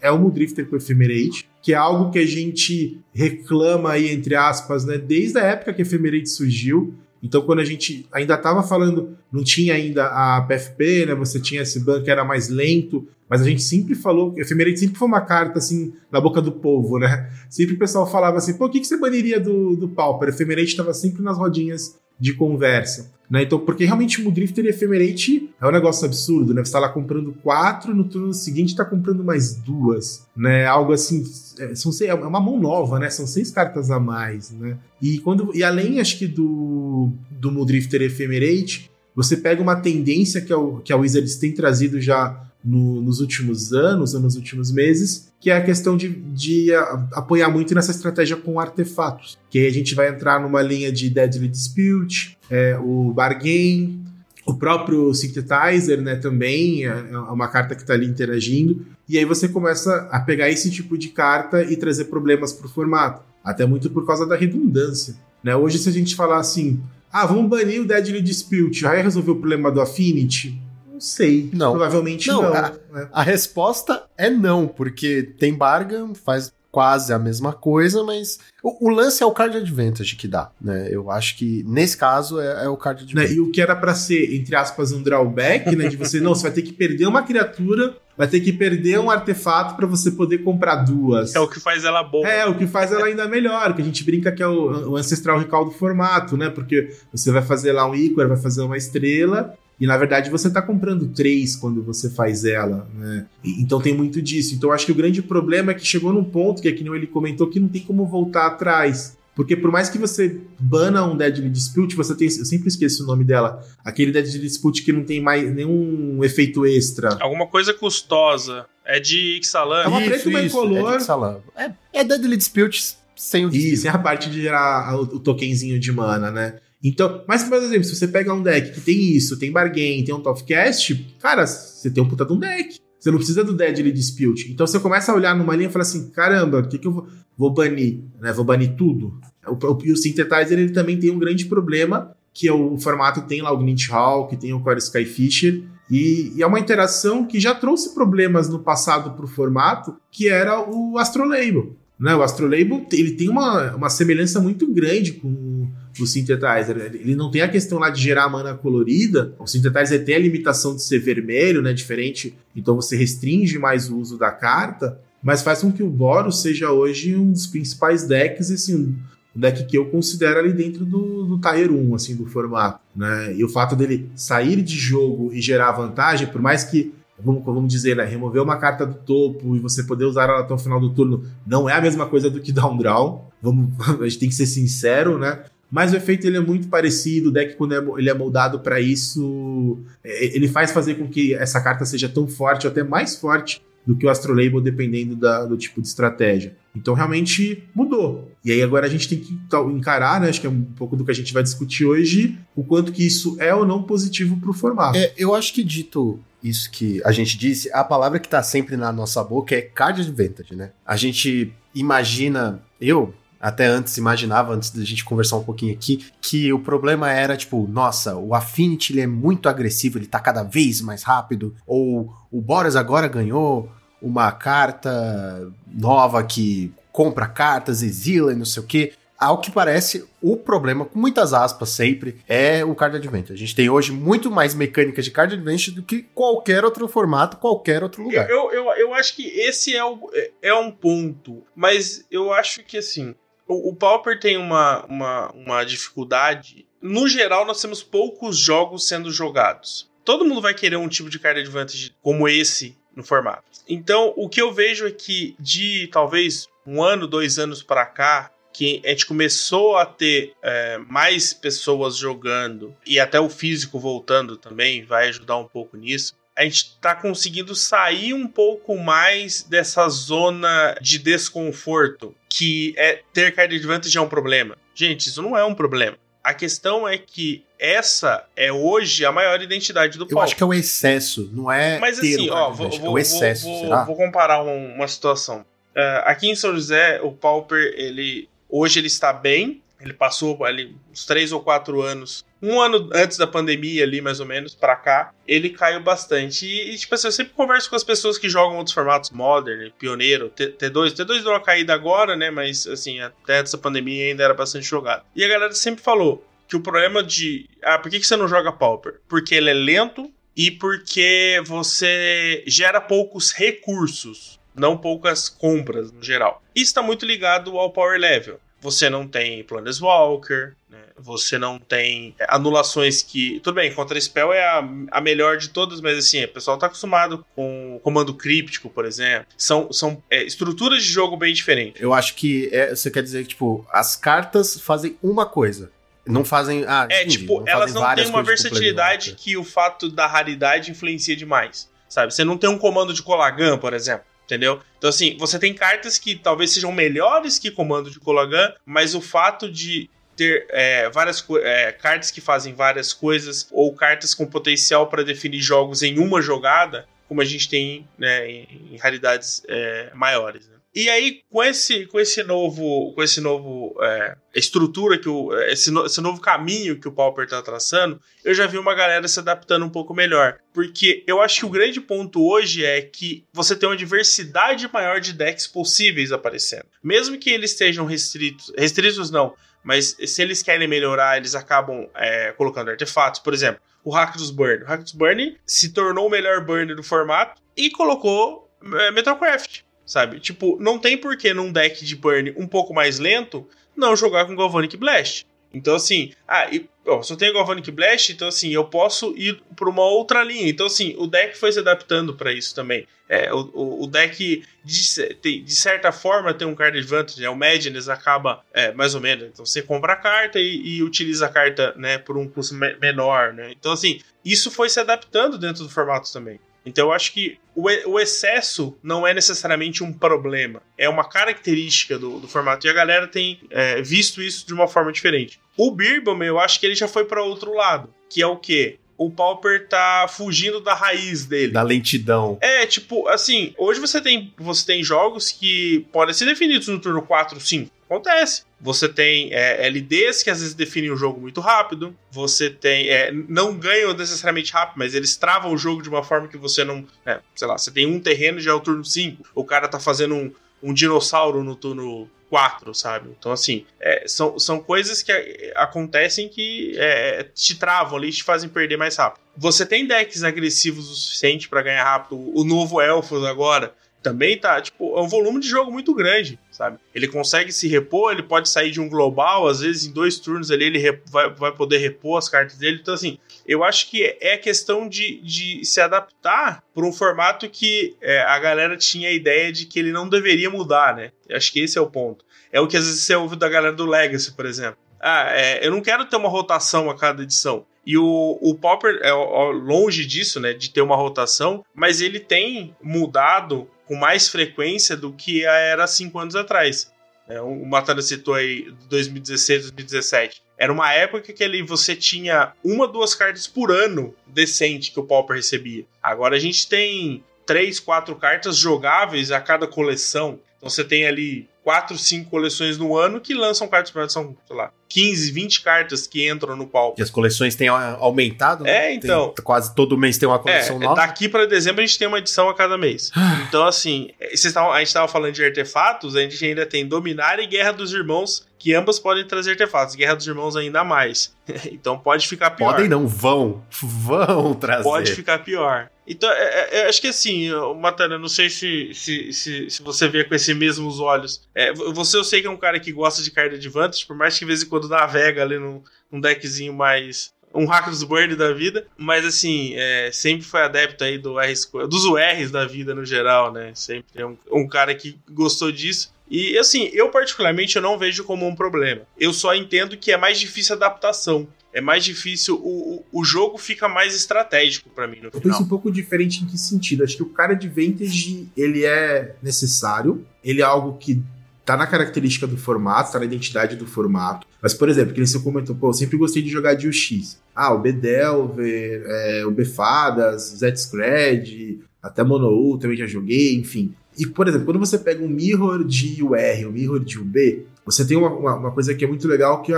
Speaker 4: é o Mudrifter com Ephemerate, que é algo que a gente reclama aí, entre aspas, né, desde a época que Ephemerate surgiu, então, quando a gente ainda estava falando, não tinha ainda a PFP, né? Você tinha esse ban que era mais lento, mas a gente sempre falou, Efemerate sempre foi uma carta assim na boca do povo, né? Sempre o pessoal falava assim, pô, o que, que você baniria do, do Pauper? Efemerate estava sempre nas rodinhas de conversa. Né? Então, porque realmente o e Ephemerate é um negócio absurdo, né? Você tá lá comprando quatro, no turno seguinte tá comprando mais duas, né? Algo assim, é, são seis, é uma mão nova, né? São seis cartas a mais, né? E, quando, e além, acho que do, do Mudrifter Ephemerate, você pega uma tendência que, o, que a Wizards tem trazido já no, nos últimos anos ou nos últimos meses, que é a questão de, de a, apoiar muito nessa estratégia com artefatos. Que aí a gente vai entrar numa linha de Deadly Dispute, é, o Bargain, o próprio Synthetizer, né, também é, é uma carta que está ali interagindo. E aí você começa a pegar esse tipo de carta e trazer problemas para o formato. Até muito por causa da redundância. Né? Hoje, se a gente falar assim, ah, vamos banir o Deadly Dispute, aí resolver o problema do Affinity? Não sei.
Speaker 1: Não.
Speaker 4: Provavelmente não.
Speaker 1: Não, a-
Speaker 4: né?
Speaker 1: A resposta é não, porque tem Bargain, faz quase a mesma coisa, mas o, o lance é o card advantage que dá, né? Eu acho que nesse caso é, é o card
Speaker 4: Né?
Speaker 1: advantage.
Speaker 4: E o que era pra ser, entre aspas, um drawback, né? De você, não, você vai ter que perder uma criatura, vai ter que perder um artefato pra você poder comprar duas.
Speaker 3: É o que faz ela boa.
Speaker 4: É, o que faz ela ainda melhor, que a gente brinca que é o, o ancestral recall do formato, né? Porque você vai fazer lá um ícone, vai fazer uma estrela, e na verdade você tá comprando três quando você faz ela, né? Então tem muito disso. Então eu acho que o grande problema é que chegou num ponto, que é que ele comentou, que não tem como voltar atrás. Porque por mais que você bana um Deadly Dispute, você tem. Eu sempre esqueço o nome dela. Aquele Deadly Dispute que não tem mais nenhum efeito extra.
Speaker 3: Alguma coisa custosa. É de Ixalan.
Speaker 4: É uma preta e uma incolor.
Speaker 1: É, de Salam. é, é Deadly Dispute sem o
Speaker 4: Isso,
Speaker 1: dispute.
Speaker 4: é a parte de gerar o tokenzinho de mana, né? Então, mas, por exemplo, se você pega um deck que tem isso, tem bargain, tem um Topcast, cara, você tem um puta de um deck. Você não precisa do Deadly Dispute. Então você começa a olhar numa linha e fala assim: caramba, o que, que eu vou, vou banir? Né? Vou banir tudo. O, o, e o Synthetizer ele também tem um grande problema, que é o, o formato tem lá o Glint Hall, que tem o Core Skyfisher, e, e é uma interação que já trouxe problemas no passado pro formato, que era o Astrolabel. Né? O Astrolabel ele tem uma, uma semelhança muito grande com o Synthetizer. Ele não tem a questão lá de gerar mana colorida. O Synthetizer tem a limitação de ser vermelho, né? Diferente. Então você restringe mais o uso da carta. Mas faz com que o Boros seja hoje um dos principais decks, assim, um deck que eu considero ali dentro do, do Tier 1, assim, do formato. Né? E o fato dele sair de jogo e gerar vantagem, por mais que Vamos, vamos dizer, né? Remover uma carta do topo e você poder usar ela até o final do turno não é a mesma coisa do que dar um draw. Vamos, a gente tem que ser sincero, né? Mas o efeito ele é muito parecido. O deck, quando é- ele é moldado para isso, é, ele faz fazer com que essa carta seja tão forte, ou até mais forte, do que o Astrolabel, dependendo da- do tipo de estratégia. Então, realmente mudou. E aí, agora a gente tem que encarar, né? Acho que é um pouco do que a gente vai discutir hoje, o quanto que isso é ou não positivo para o formato.
Speaker 1: É, eu acho que dito isso que a gente disse, a palavra que tá sempre na nossa boca é card advantage, né? A gente imagina, eu até antes imaginava, antes da gente conversar um pouquinho aqui, que o problema era tipo, nossa, o Affinity ele é muito agressivo, ele tá cada vez mais rápido, ou o Boras agora ganhou uma carta nova que compra cartas, exila e não sei o quê. Ao que parece, o problema, com muitas aspas sempre, é o card advantage. A gente tem hoje muito mais mecânicas de card advantage do que qualquer outro formato, qualquer outro lugar.
Speaker 3: Eu, eu, eu acho que esse é, o, é- é um ponto, mas eu acho que assim, o, o Pauper tem uma, uma, uma dificuldade. No geral, nós temos poucos jogos sendo jogados. Todo mundo vai querer um tipo de card advantage como esse no formato. Então, o que eu vejo é que de talvez um ano, dois anos pra cá, que a gente começou a ter é, mais pessoas jogando e até o físico voltando também vai ajudar um pouco nisso a gente tá conseguindo sair um pouco mais dessa zona de desconforto, que é ter card advantage é um problema. Gente, isso não é um problema. A questão é que essa é hoje a maior identidade do
Speaker 1: Eu
Speaker 3: palco.
Speaker 1: acho que é o excesso, não é
Speaker 3: Mas assim,
Speaker 1: o
Speaker 3: ó,
Speaker 1: card
Speaker 3: vou, vou,
Speaker 1: é o excesso,
Speaker 3: vou,
Speaker 1: será?
Speaker 3: vou comparar um- uma situação. Ah, aqui em São José, o Pauper, ele hoje ele está bem. Ele passou ali uns três ou quatro anos, um ano antes da pandemia ali, mais ou menos, pra cá, ele caiu bastante. E, e, tipo assim, eu sempre converso com as pessoas que jogam outros formatos, Modern, Pioneiro, T- T2. T2 deu uma caída agora, né? Mas, assim, até da pandemia ainda era bastante jogado. E a galera sempre falou que o problema de. Ah, por que, que você não joga Pauper? Porque ele é lento e porque você gera poucos recursos, não poucas compras no geral. Isso está muito ligado ao power level. Você não tem Planeswalker, né? você não tem é, anulações que. Tudo bem, Contra Spell é a, a melhor de todas, mas assim, o pessoal tá acostumado com comando críptico, por exemplo. São, são é, estruturas de jogo bem diferentes.
Speaker 1: Eu acho que é- você quer dizer que, tipo, as cartas fazem uma coisa. Não fazem. Ah,
Speaker 3: É,
Speaker 1: entendi,
Speaker 3: tipo,
Speaker 1: fazem
Speaker 3: elas não têm uma versatilidade que o fato da raridade influencia demais. Sabe? Você não tem um comando de Colagan, por exemplo. Entendeu? Então, assim, você tem cartas que talvez sejam melhores que comando de Colagan, mas o fato de ter é, várias é, cartas que fazem várias coisas ou cartas com potencial para definir jogos em uma jogada como a gente tem né, em, em raridades é, maiores. Né? E aí, com esse, com esse novo, com esse novo é, estrutura que o, esse, no, esse novo caminho que o Pauper está traçando, eu já vi uma galera se adaptando um pouco melhor. Porque eu acho que o grande ponto hoje é que você tem uma diversidade maior de decks possíveis aparecendo. Mesmo que eles estejam restritos, restritos não, mas se eles querem melhorar, eles acabam é, colocando artefatos. Por exemplo, o Rakdos Burn. O Rakdos Burn se tornou o melhor burn do formato e colocou é, Metalcraft sabe? Tipo, não tem porquê num deck de burn um pouco mais lento não jogar com Galvanic Blast. Então, assim, ah, e, se eu tenho Galvanic Blast, então, assim, eu posso ir para uma outra linha. Então, assim, o deck foi se adaptando para isso também. É, o, o deck, de, de, certa forma, tem um card advantage, né? O Madness acaba, é, mais ou menos. Então, você compra a carta e, e utiliza a carta, né, por um custo me menor, né? Então, assim, isso foi se adaptando dentro do formato também. Então eu acho que o, o, excesso não é necessariamente um problema, é uma característica do, do formato. E a galera tem é, visto isso de uma forma diferente. O Birbom, eu acho que ele já foi para outro lado, que é o quê? o Pauper tá fugindo da raiz dele.
Speaker 1: Da lentidão.
Speaker 3: É, tipo, assim, hoje você tem, você tem jogos que podem ser definidos no turno 4, 5. Acontece. Você tem é, LDs que às vezes definem o jogo muito rápido. Você tem. É, não ganham necessariamente rápido, mas eles travam o jogo de uma forma que você não. É, sei lá, você tem um terreno já é o turno 5. O cara tá fazendo um, um dinossauro no turno 4, sabe? Então, assim, é, são, são coisas que é, acontecem que é, te travam ali e te fazem perder mais rápido. Você tem decks agressivos o suficiente para ganhar rápido. O novo Elfos agora também tá, tipo, é um volume de jogo muito grande, sabe? Ele consegue se repor, ele pode sair de um global, às vezes em dois turnos ali ele vai, vai poder repor as cartas dele. Então, assim, eu acho que é questão de, de se adaptar para um formato que é, a galera tinha a ideia de que ele não deveria mudar, né? Eu acho que esse é o ponto. É o que às vezes você ouve da galera do Legacy, por exemplo. Ah, é, eu não quero ter uma rotação a cada edição. E o, o Popper é longe disso, né? De ter uma rotação, mas ele tem mudado com mais frequência do que era cinco anos atrás. É, o Matana citou aí 2016, 2017. Era uma época que ele, você tinha uma, duas cartas por ano decente que o Pauper recebia. Agora a gente tem três, quatro cartas jogáveis a cada coleção. Então você tem ali quatro, cinco coleções no ano que lançam cartas para são, sei lá, 15, 20 cartas que entram no palco.
Speaker 1: E as coleções têm aumentado,
Speaker 3: né? É, então.
Speaker 1: Tem, quase todo mês tem uma coleção
Speaker 3: é,
Speaker 1: nova.
Speaker 3: Daqui para dezembro a gente tem uma edição a cada mês. então, assim, tavam, a gente estava falando de artefatos, a gente ainda tem Dominar e Guerra dos Irmãos, que ambas podem trazer artefatos. Guerra dos Irmãos ainda mais. então pode ficar pior.
Speaker 1: Podem não, vão. Vão trazer.
Speaker 3: Pode ficar pior. Então, é, é, é acho que assim, Matana, não sei se, se, se, se, você vê com esses mesmos olhos. É, você eu sei que é um cara que gosta de card advantage, por mais que de vez em quando navega ali num, num deckzinho mais um hack dos Burn da vida, mas assim, é, sempre foi adepto aí do R, dos URs da vida no geral, né? Sempre é um, um, cara que gostou disso. E assim, eu particularmente eu não vejo como um problema. Eu só entendo que é mais difícil a adaptação. É mais difícil, o, o, o jogo fica mais estratégico para mim no
Speaker 4: eu final. Eu penso um pouco diferente em que sentido? Acho que o cara de Vantage, ele é necessário, ele é algo que tá na característica do formato, tá na identidade do formato. Mas, por exemplo, que você comentou, pô, eu sempre gostei de jogar de UX. Ah, o Bedelver, é, o Befadas, Zscred, até Mono também já joguei, enfim. E, por exemplo, quando você pega um mirror de UR, um mirror de UB, você tem uma, uma, uma coisa que é muito legal que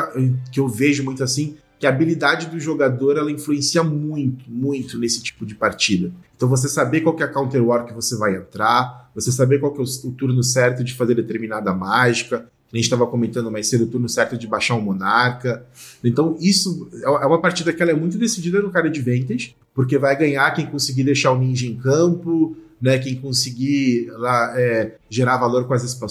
Speaker 4: que eu vejo muito assim, que a habilidade do jogador ela influencia muito, muito nesse tipo de partida. Então você saber qual que é a counter war que você vai entrar, você saber qual que é o, turno certo de fazer determinada mágica, a gente estava comentando mais cedo o turno certo de baixar um monarca. Então isso é, é uma partida que ela é muito decidida no cara de Vantage, porque vai ganhar quem conseguir deixar o ninja em campo, né, quem conseguir lá é, gerar valor com as spell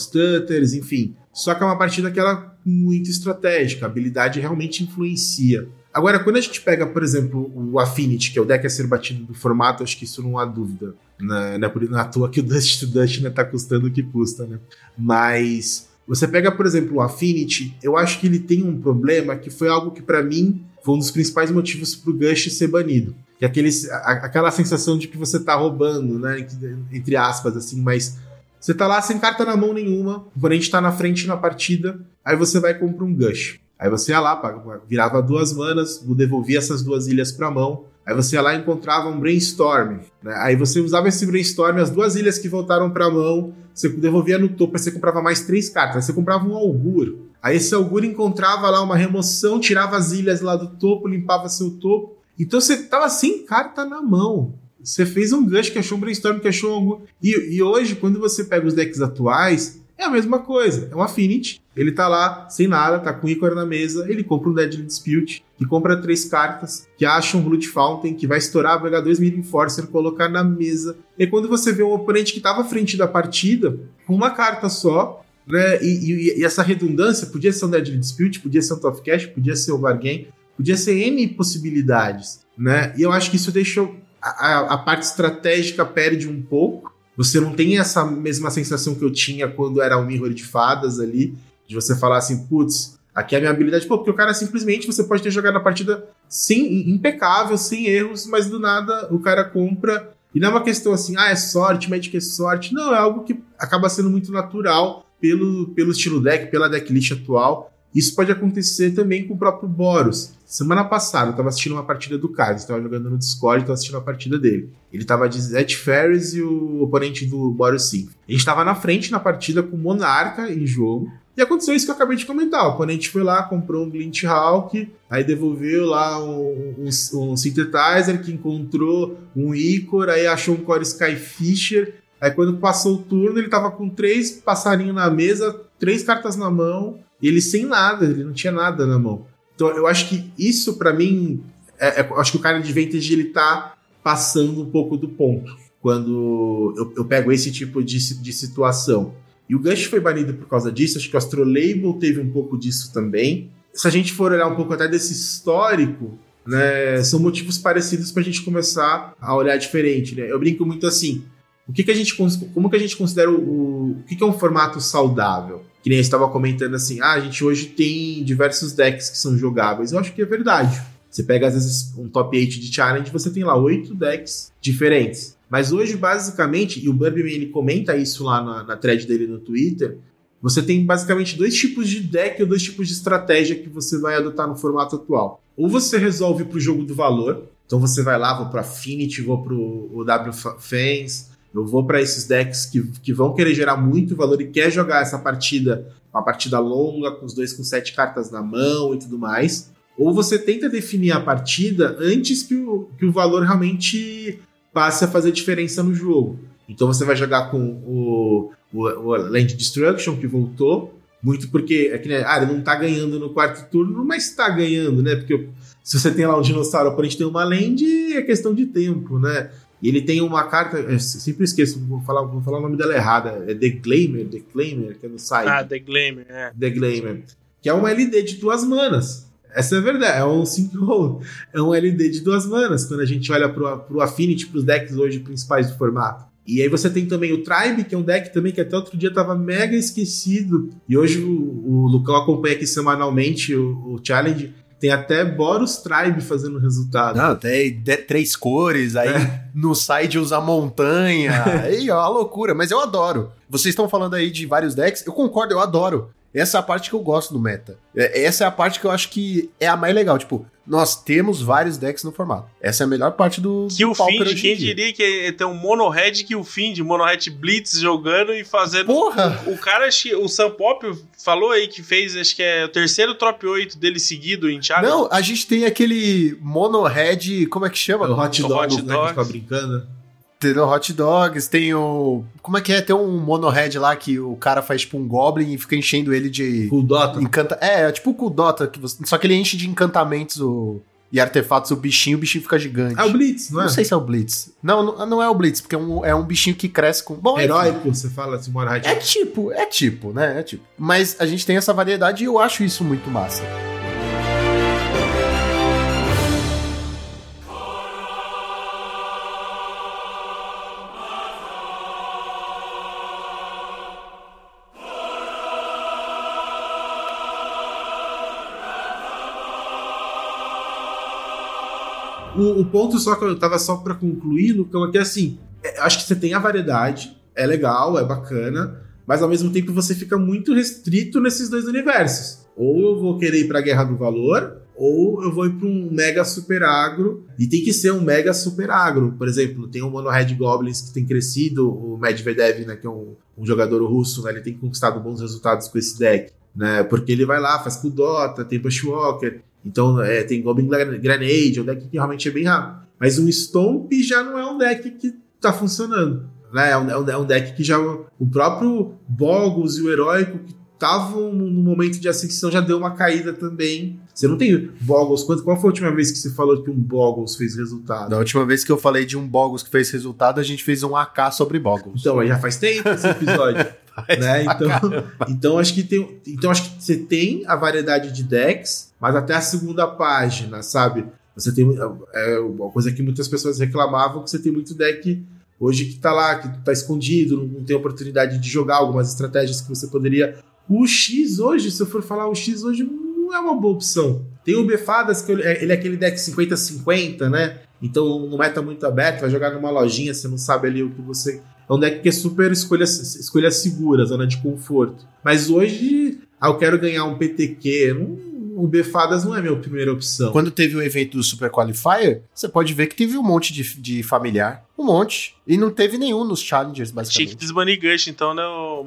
Speaker 4: enfim. Só que é uma partida que ela é muito estratégica, a habilidade realmente influencia. Agora, quando a gente pega, por exemplo, o Affinity, que é o deck a ser batido do formato, acho que isso não há dúvida. Né? Não é por à toa que o Dust to Dust né, tá custando o que custa, né? Mas você pega, por exemplo, o Affinity, eu acho que ele tem um problema que foi algo que para mim foi um dos principais motivos pro Gush ser banido. Que é aqueles, a, aquela sensação de que você tá roubando, né? Entre aspas, assim, mas você tá lá sem carta na mão nenhuma, o oponente tá na frente na partida, aí você vai comprar um Gush. Aí você ia lá, virava duas manas, devolvia essas duas ilhas pra mão, Aí você ia lá e encontrava um brainstorm. Né? Aí você usava esse brainstorm, as duas ilhas que voltaram para a mão, você devolvia no topo, aí você comprava mais três cartas. Aí você comprava um augur. Aí esse augur encontrava lá uma remoção, tirava as ilhas lá do topo, limpava seu topo. Então você tava sem carta na mão. Você fez um gancho que achou um brainstorm, que achou um. E, e hoje, quando você pega os decks atuais, é a mesma coisa. É um Affinity. Ele tá lá, sem nada, tá com o ícone na mesa. Ele compra um Deadly Dispute, que compra três cartas, que acha um Blood Fountain, que vai estourar, pegar dois Mid Enforcer, colocar na mesa. E quando você vê um oponente que tava à frente da partida, com uma carta só, né? E, e, e, essa redundância podia ser um Deadly Dispute, podia ser um Top Cash, podia ser um Bargain, podia ser N possibilidades, né? E eu acho que isso deixou. A, a parte estratégica perde um pouco você não tem essa mesma sensação que eu tinha quando era um mirror de fadas ali, de você falar assim, putz, aqui é a minha habilidade. Pô, porque o cara simplesmente você pode ter jogado a partida sem, impecável, sem erros, mas do nada o cara compra. E não é uma questão assim, ah, é sorte, Magic é sorte. Não, é algo que acaba sendo muito natural pelo, pelo estilo deck, pela decklist atual. Isso pode acontecer também com o próprio Boros. Semana passada, eu tava assistindo uma partida do Carlos, tava jogando no Discord, tava assistindo a partida dele. Ele tava de Zed Ferris e o oponente do Boros 5. A gente tava na frente na partida com Monarca em jogo. E aconteceu isso que eu acabei de comentar. O oponente foi lá, comprou um Glint Hawk, aí devolveu lá um, um, um Synthetizer que encontrou um Icor, aí achou um Core Skyfisher. Aí quando passou o turno, ele tava com três passarinhos na mesa, três cartas na mão, e ele sem nada, ele não tinha nada na mão. Então eu acho que isso para mim, é, é, acho que o cara de Vintage ele tá passando um pouco do ponto quando eu, eu pego esse tipo de, de situação. E o Gush foi banido por causa disso, acho que o Astrolabel teve um pouco disso também. Se a gente for olhar um pouco até desse histórico, né, são motivos parecidos para a gente começar a olhar diferente. Né? Eu brinco muito assim, o que, que a gente, como que a gente considera o, o que, que é um formato saudável? Que nem estava comentando assim, ah, a gente hoje tem diversos decks que são jogáveis. Eu acho que é verdade. Você pega, às vezes, um top 8 de challenge, você tem lá oito decks diferentes. Mas hoje, basicamente, e o Burbyman ele comenta isso lá na, na thread dele no Twitter, você tem basicamente dois tipos de deck ou dois tipos de estratégia que você vai adotar no formato atual. Ou você resolve para o jogo do valor, então você vai lá, vou para Affinity, vou para o W Fans, eu vou para esses decks que, que vão querer gerar muito valor e quer jogar essa partida, uma partida longa, com os dois com sete cartas na mão e tudo mais. Ou você tenta definir a partida antes que o, que o valor realmente passe a fazer diferença no jogo. Então você vai jogar com o, o, o Land Destruction, que voltou, muito porque é que, né, ah, ele não tá ganhando no quarto turno, mas tá ganhando, né? Porque se você tem lá um dinossauro, a gente tem uma land, é questão de tempo, né? E ele tem uma carta, eu sempre esqueço, vou falar, vou falar o nome dela errada, é The Glamer, The Glamer, que é no site.
Speaker 3: Ah, The Glamer, é.
Speaker 4: The Glamer. Que é uma LD de duas manas. Essa é a verdade, é um single, é um LD de duas manas, quando a gente olha pro, pro Affinity, pros decks hoje principais do formato. E aí você tem também o Tribe, que é um deck também que até outro dia tava mega esquecido. E hoje o, o Lucão acompanha aqui semanalmente o, o Challenge tem até Boros Tribe fazendo resultado.
Speaker 1: Não, tem três cores, aí é. no site usa montanha. aí, ó, a loucura, mas eu adoro. Vocês estão falando aí de vários decks, eu concordo, eu adoro. Essa é a parte que eu gosto do meta. É, essa é a parte que eu acho que é a mais legal. Tipo, nós temos vários decks no formato. Essa é a melhor parte do.
Speaker 3: Que o Find, quem diria que tem um mono red que o Find, mono red Blitz jogando e fazendo.
Speaker 1: Porra!
Speaker 3: O, o cara, o Sam Pop falou aí que fez, acho que é o terceiro top 8 dele seguido em Thiago.
Speaker 1: Não, a gente tem aquele mono red, como é que chama?
Speaker 4: O Hot Dog, o Hot Dog. Né, que fica brincando.
Speaker 1: Tem o Hot Dogs, tem o. Como é que é? Tem um monohead lá que o cara faz tipo um Goblin e fica enchendo ele de.
Speaker 4: Kuldota.
Speaker 1: Encanta... É, é tipo o Kuldota, que você... só que ele enche de encantamentos o... e artefatos o bichinho, o bichinho fica gigante.
Speaker 4: É o Blitz, não é?
Speaker 1: Não sei se é o Blitz. Não, não, não é o Blitz, porque é um, é um bichinho que cresce com.
Speaker 4: Bom, Heróico, você fala assim,
Speaker 1: monohead. É tipo, é tipo, né? É tipo. Mas a gente tem essa variedade e eu acho isso muito massa.
Speaker 4: O, o, ponto só que eu tava só para concluir, Lucão, é que assim, é, acho que você tem a variedade, é legal, é bacana, mas ao mesmo tempo você fica muito restrito nesses dois universos. ou eu vou querer ir pra Guerra do Valor, ou eu vou ir para um mega super agro, e tem que ser um mega super agro. Por exemplo, tem o Mono Red Goblins que tem crescido, o Medvedev, né, que é um, um jogador russo, né, ele tem conquistado bons resultados com esse deck, né, porque ele vai lá, faz com Dota, tem Bushwalker, então é, tem Goblin Grenade, é um deck que realmente é bem rápido. Mas um Stomp já não é um deck que tá funcionando. Né? É, um, é um deck que já. O próprio Boggles e o Heróico, que estavam no momento de ascensão, já deu uma caída também. Você não tem Boggles. Qual foi a última vez que você falou que um Boggles fez resultado?
Speaker 1: Na última vez que eu falei de um Boggles que fez resultado, a gente fez um AK sobre Boggles.
Speaker 4: Então, já faz tempo esse episódio. né? Então, então acho que tem, então acho que você tem a variedade de decks, mas até a segunda página, sabe? Você tem é, uma coisa que muitas pessoas reclamavam que você tem muito deck hoje que tá lá, que tá escondido, não tem oportunidade de jogar algumas estratégias que você poderia. O X hoje, se eu for falar o X hoje, não é uma boa opção. Tem o Befadas, que é, ele é aquele deck 50-50, né? Então não meta muito aberto, vai jogar numa lojinha, você não sabe ali o que você. É um deck que é super escolha, escolha segura, zona de conforto. Mas hoje, ah, eu quero ganhar um PTQ, não, o Befadas não é minha primeira opção.
Speaker 1: Quando teve o evento do Super Qualifier, você pode ver que teve um monte de, de familiar. Um monte. E não teve nenhum nos Challengers, basicamente.
Speaker 3: Tinha que desbanir Gush, então, né?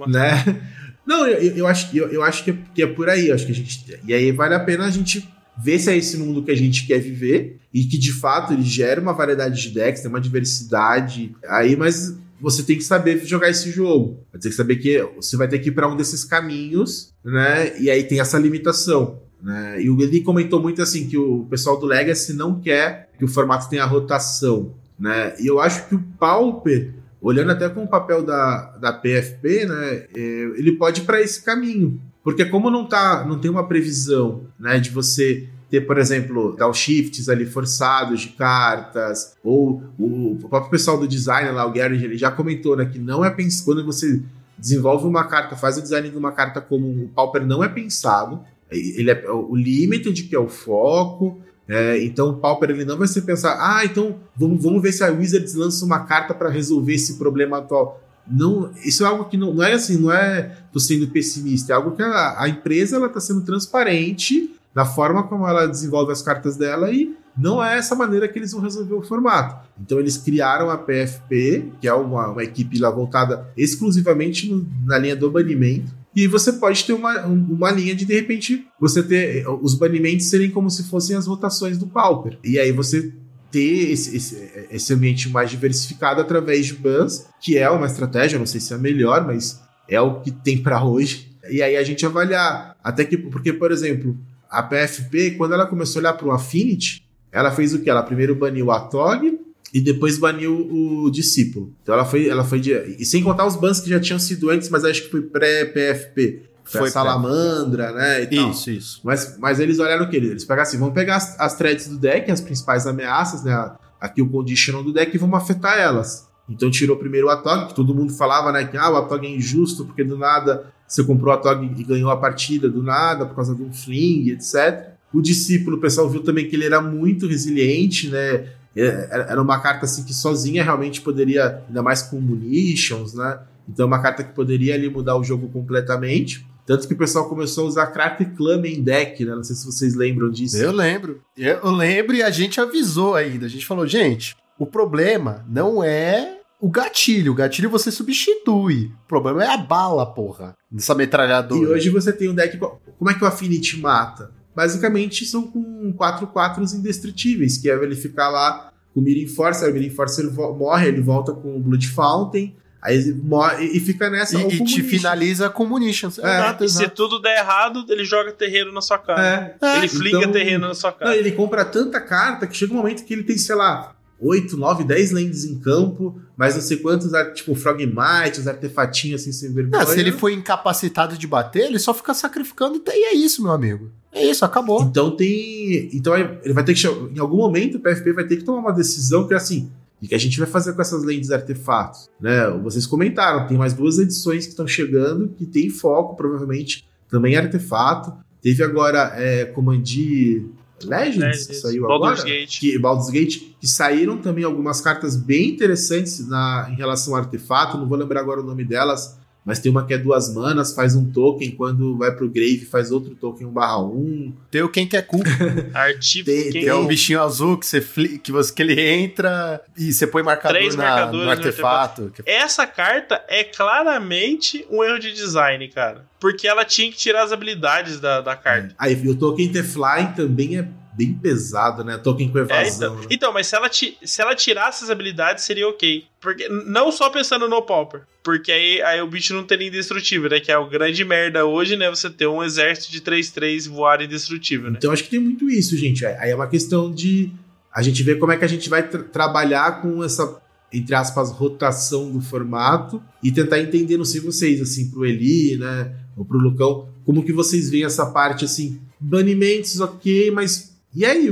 Speaker 4: Né? Não, eu, eu, acho, eu, eu acho que é, que é por aí. Eu acho que a gente. E aí vale a pena a gente ver se é esse mundo que a gente quer viver e que de fato ele gera uma variedade de decks, tem uma diversidade aí, mas você tem que saber jogar esse jogo. Vai ter que saber que você vai ter que ir para um desses caminhos, né? E aí tem essa limitação. Né? E o Eli comentou muito assim que o pessoal do Legacy não quer que o formato tenha rotação. Né? E eu acho que o Pauper, olhando até com o papel da, da PFP, né, é, ele pode ir para esse caminho. Porque como não, tá, não tem uma previsão né, de você ter, por exemplo, downshifts ali forçados de cartas, ou o, o próprio pessoal do design lá, o Gary, ele já comentou né, que não é pensado, quando você desenvolve uma carta, faz o design de uma carta como o Pauper não é pensado, ele é o limite de que é o foco. É, então o Pauper ele não vai ser pensar, ah, então vamos, vamos ver se a Wizards lança uma carta para resolver esse problema atual. Não, isso é algo que não, não é assim, não é tô sendo pessimista, é algo que a, a empresa ela está sendo transparente na forma como ela desenvolve as cartas dela e não é essa maneira que eles vão resolver o formato. Então eles criaram a PFP, que é uma, uma equipe lá voltada exclusivamente no, na linha do banimento, e você pode ter uma, uma linha de, de repente, você ter os banimentos serem como se fossem as votações do Pauper. E aí você ter esse, esse, esse ambiente mais diversificado através de bans, que é uma estratégia, não sei se é a melhor, mas é o que tem para hoje. E aí a gente avaliar. Até que, porque, por exemplo, a PFP, quando ela começou a olhar para o Affinity, ela fez o que? Ela primeiro baniu o Atog, e depois baniu o discípulo. Então ela foi, ela foi de, e sem contar os bans que já tinham sido antes, mas acho que foi pré-PFP. Foi, Salamandra, né?
Speaker 1: isso, tal. isso.
Speaker 4: Mas, mas eles olharam o que? Eles pegaram assim: vamos pegar as, as threads do deck, as principais ameaças, né? Aqui o conditional do deck e vamos afetar elas. Então tirou primeiro o Atog, que todo mundo falava, né? Que ah, o Atog é injusto, porque do nada você comprou o Atog e ganhou a partida do nada, por causa de um fling, etc. O discípulo, o pessoal viu também que ele era muito resiliente, né? É, era uma carta assim que sozinha realmente poderia, ainda mais com munitions, né? Então, é uma carta que poderia ali mudar o jogo completamente. Tanto que o pessoal começou a usar Crack Clam em deck, né? Não sei se vocês lembram disso.
Speaker 1: Eu lembro. Eu lembro e a gente avisou ainda. A gente falou, gente, o problema não é o gatilho. O gatilho você substitui. O problema é a bala, porra. Dessa metralhadora.
Speaker 4: E hoje você tem um deck. Como é que o Affinity mata? Basicamente são com 4 4 indestrutíveis, que é ele ficar lá com o Mirin Force, aí o Mirin Force ele morre, ele volta com o Blood Fountain, aí morre, e fica nessa.
Speaker 1: E, e te finaliza com Munitions.
Speaker 3: É, exato, exato. se tudo der errado, ele joga terreno na sua cara. É, ele fliga então, terreno na sua cara.
Speaker 4: Não, ele compra tanta carta que chega um momento que ele tem, sei lá, 8, 9, 10 lands em campo, mas não sei quantos, tipo, Frogmite, os artefatinhos assim sem vergonha.
Speaker 1: Não, se ele for incapacitado de bater, ele só fica sacrificando e é isso, meu amigo. É isso, acabou.
Speaker 4: Então tem. Então ele vai ter que. Em algum momento o PFP vai ter que tomar uma decisão que é assim. O que a gente vai fazer com essas lentes de artefatos? Né? Vocês comentaram, tem mais duas edições que estão chegando que tem foco, provavelmente, também em artefato. Teve agora é, Comandi Legends, Legends que saiu Baldur's agora. Gate. Que, Baldur's Gate, que saíram também algumas cartas bem interessantes na, em relação ao artefato. Não vou lembrar agora o nome delas, Mas tem uma que é duas manas, faz um token, quando vai pro Grave faz outro token 1 barra 1.
Speaker 1: Tem o quem quer cu,
Speaker 3: Artigo.
Speaker 4: Tem-
Speaker 3: quem-
Speaker 1: que é um bichinho azul que você, fli- que você que ele entra e você põe marcador
Speaker 3: Três
Speaker 1: na-
Speaker 3: marcadores
Speaker 1: no
Speaker 3: no
Speaker 1: artefato.
Speaker 3: Essa carta é claramente um erro de design, cara. Porque ela tinha que tirar as habilidades da, da carta.
Speaker 4: Aí e o token T-Flying também é bem pesado, né? Token com
Speaker 3: É,
Speaker 4: evasão.
Speaker 3: então,
Speaker 4: né?
Speaker 3: então, mas se ela, ti- se ela tirasse as habilidades, seria ok. Porque, não só pensando no Pauper. Porque aí, aí o bicho não teria indestrutível, né? Que é o grande merda hoje, né? Você ter um exército de 3-3 voar indestrutível, né?
Speaker 4: Então acho que tem muito isso, gente. Aí é uma questão de a gente ver como é que a gente vai tra- trabalhar com essa, entre aspas, rotação do formato e tentar entender, não sei vocês, assim, pro Eli, né? Ou pro Lucão, como que vocês veem essa parte assim, banimentos, ok, mas. E aí?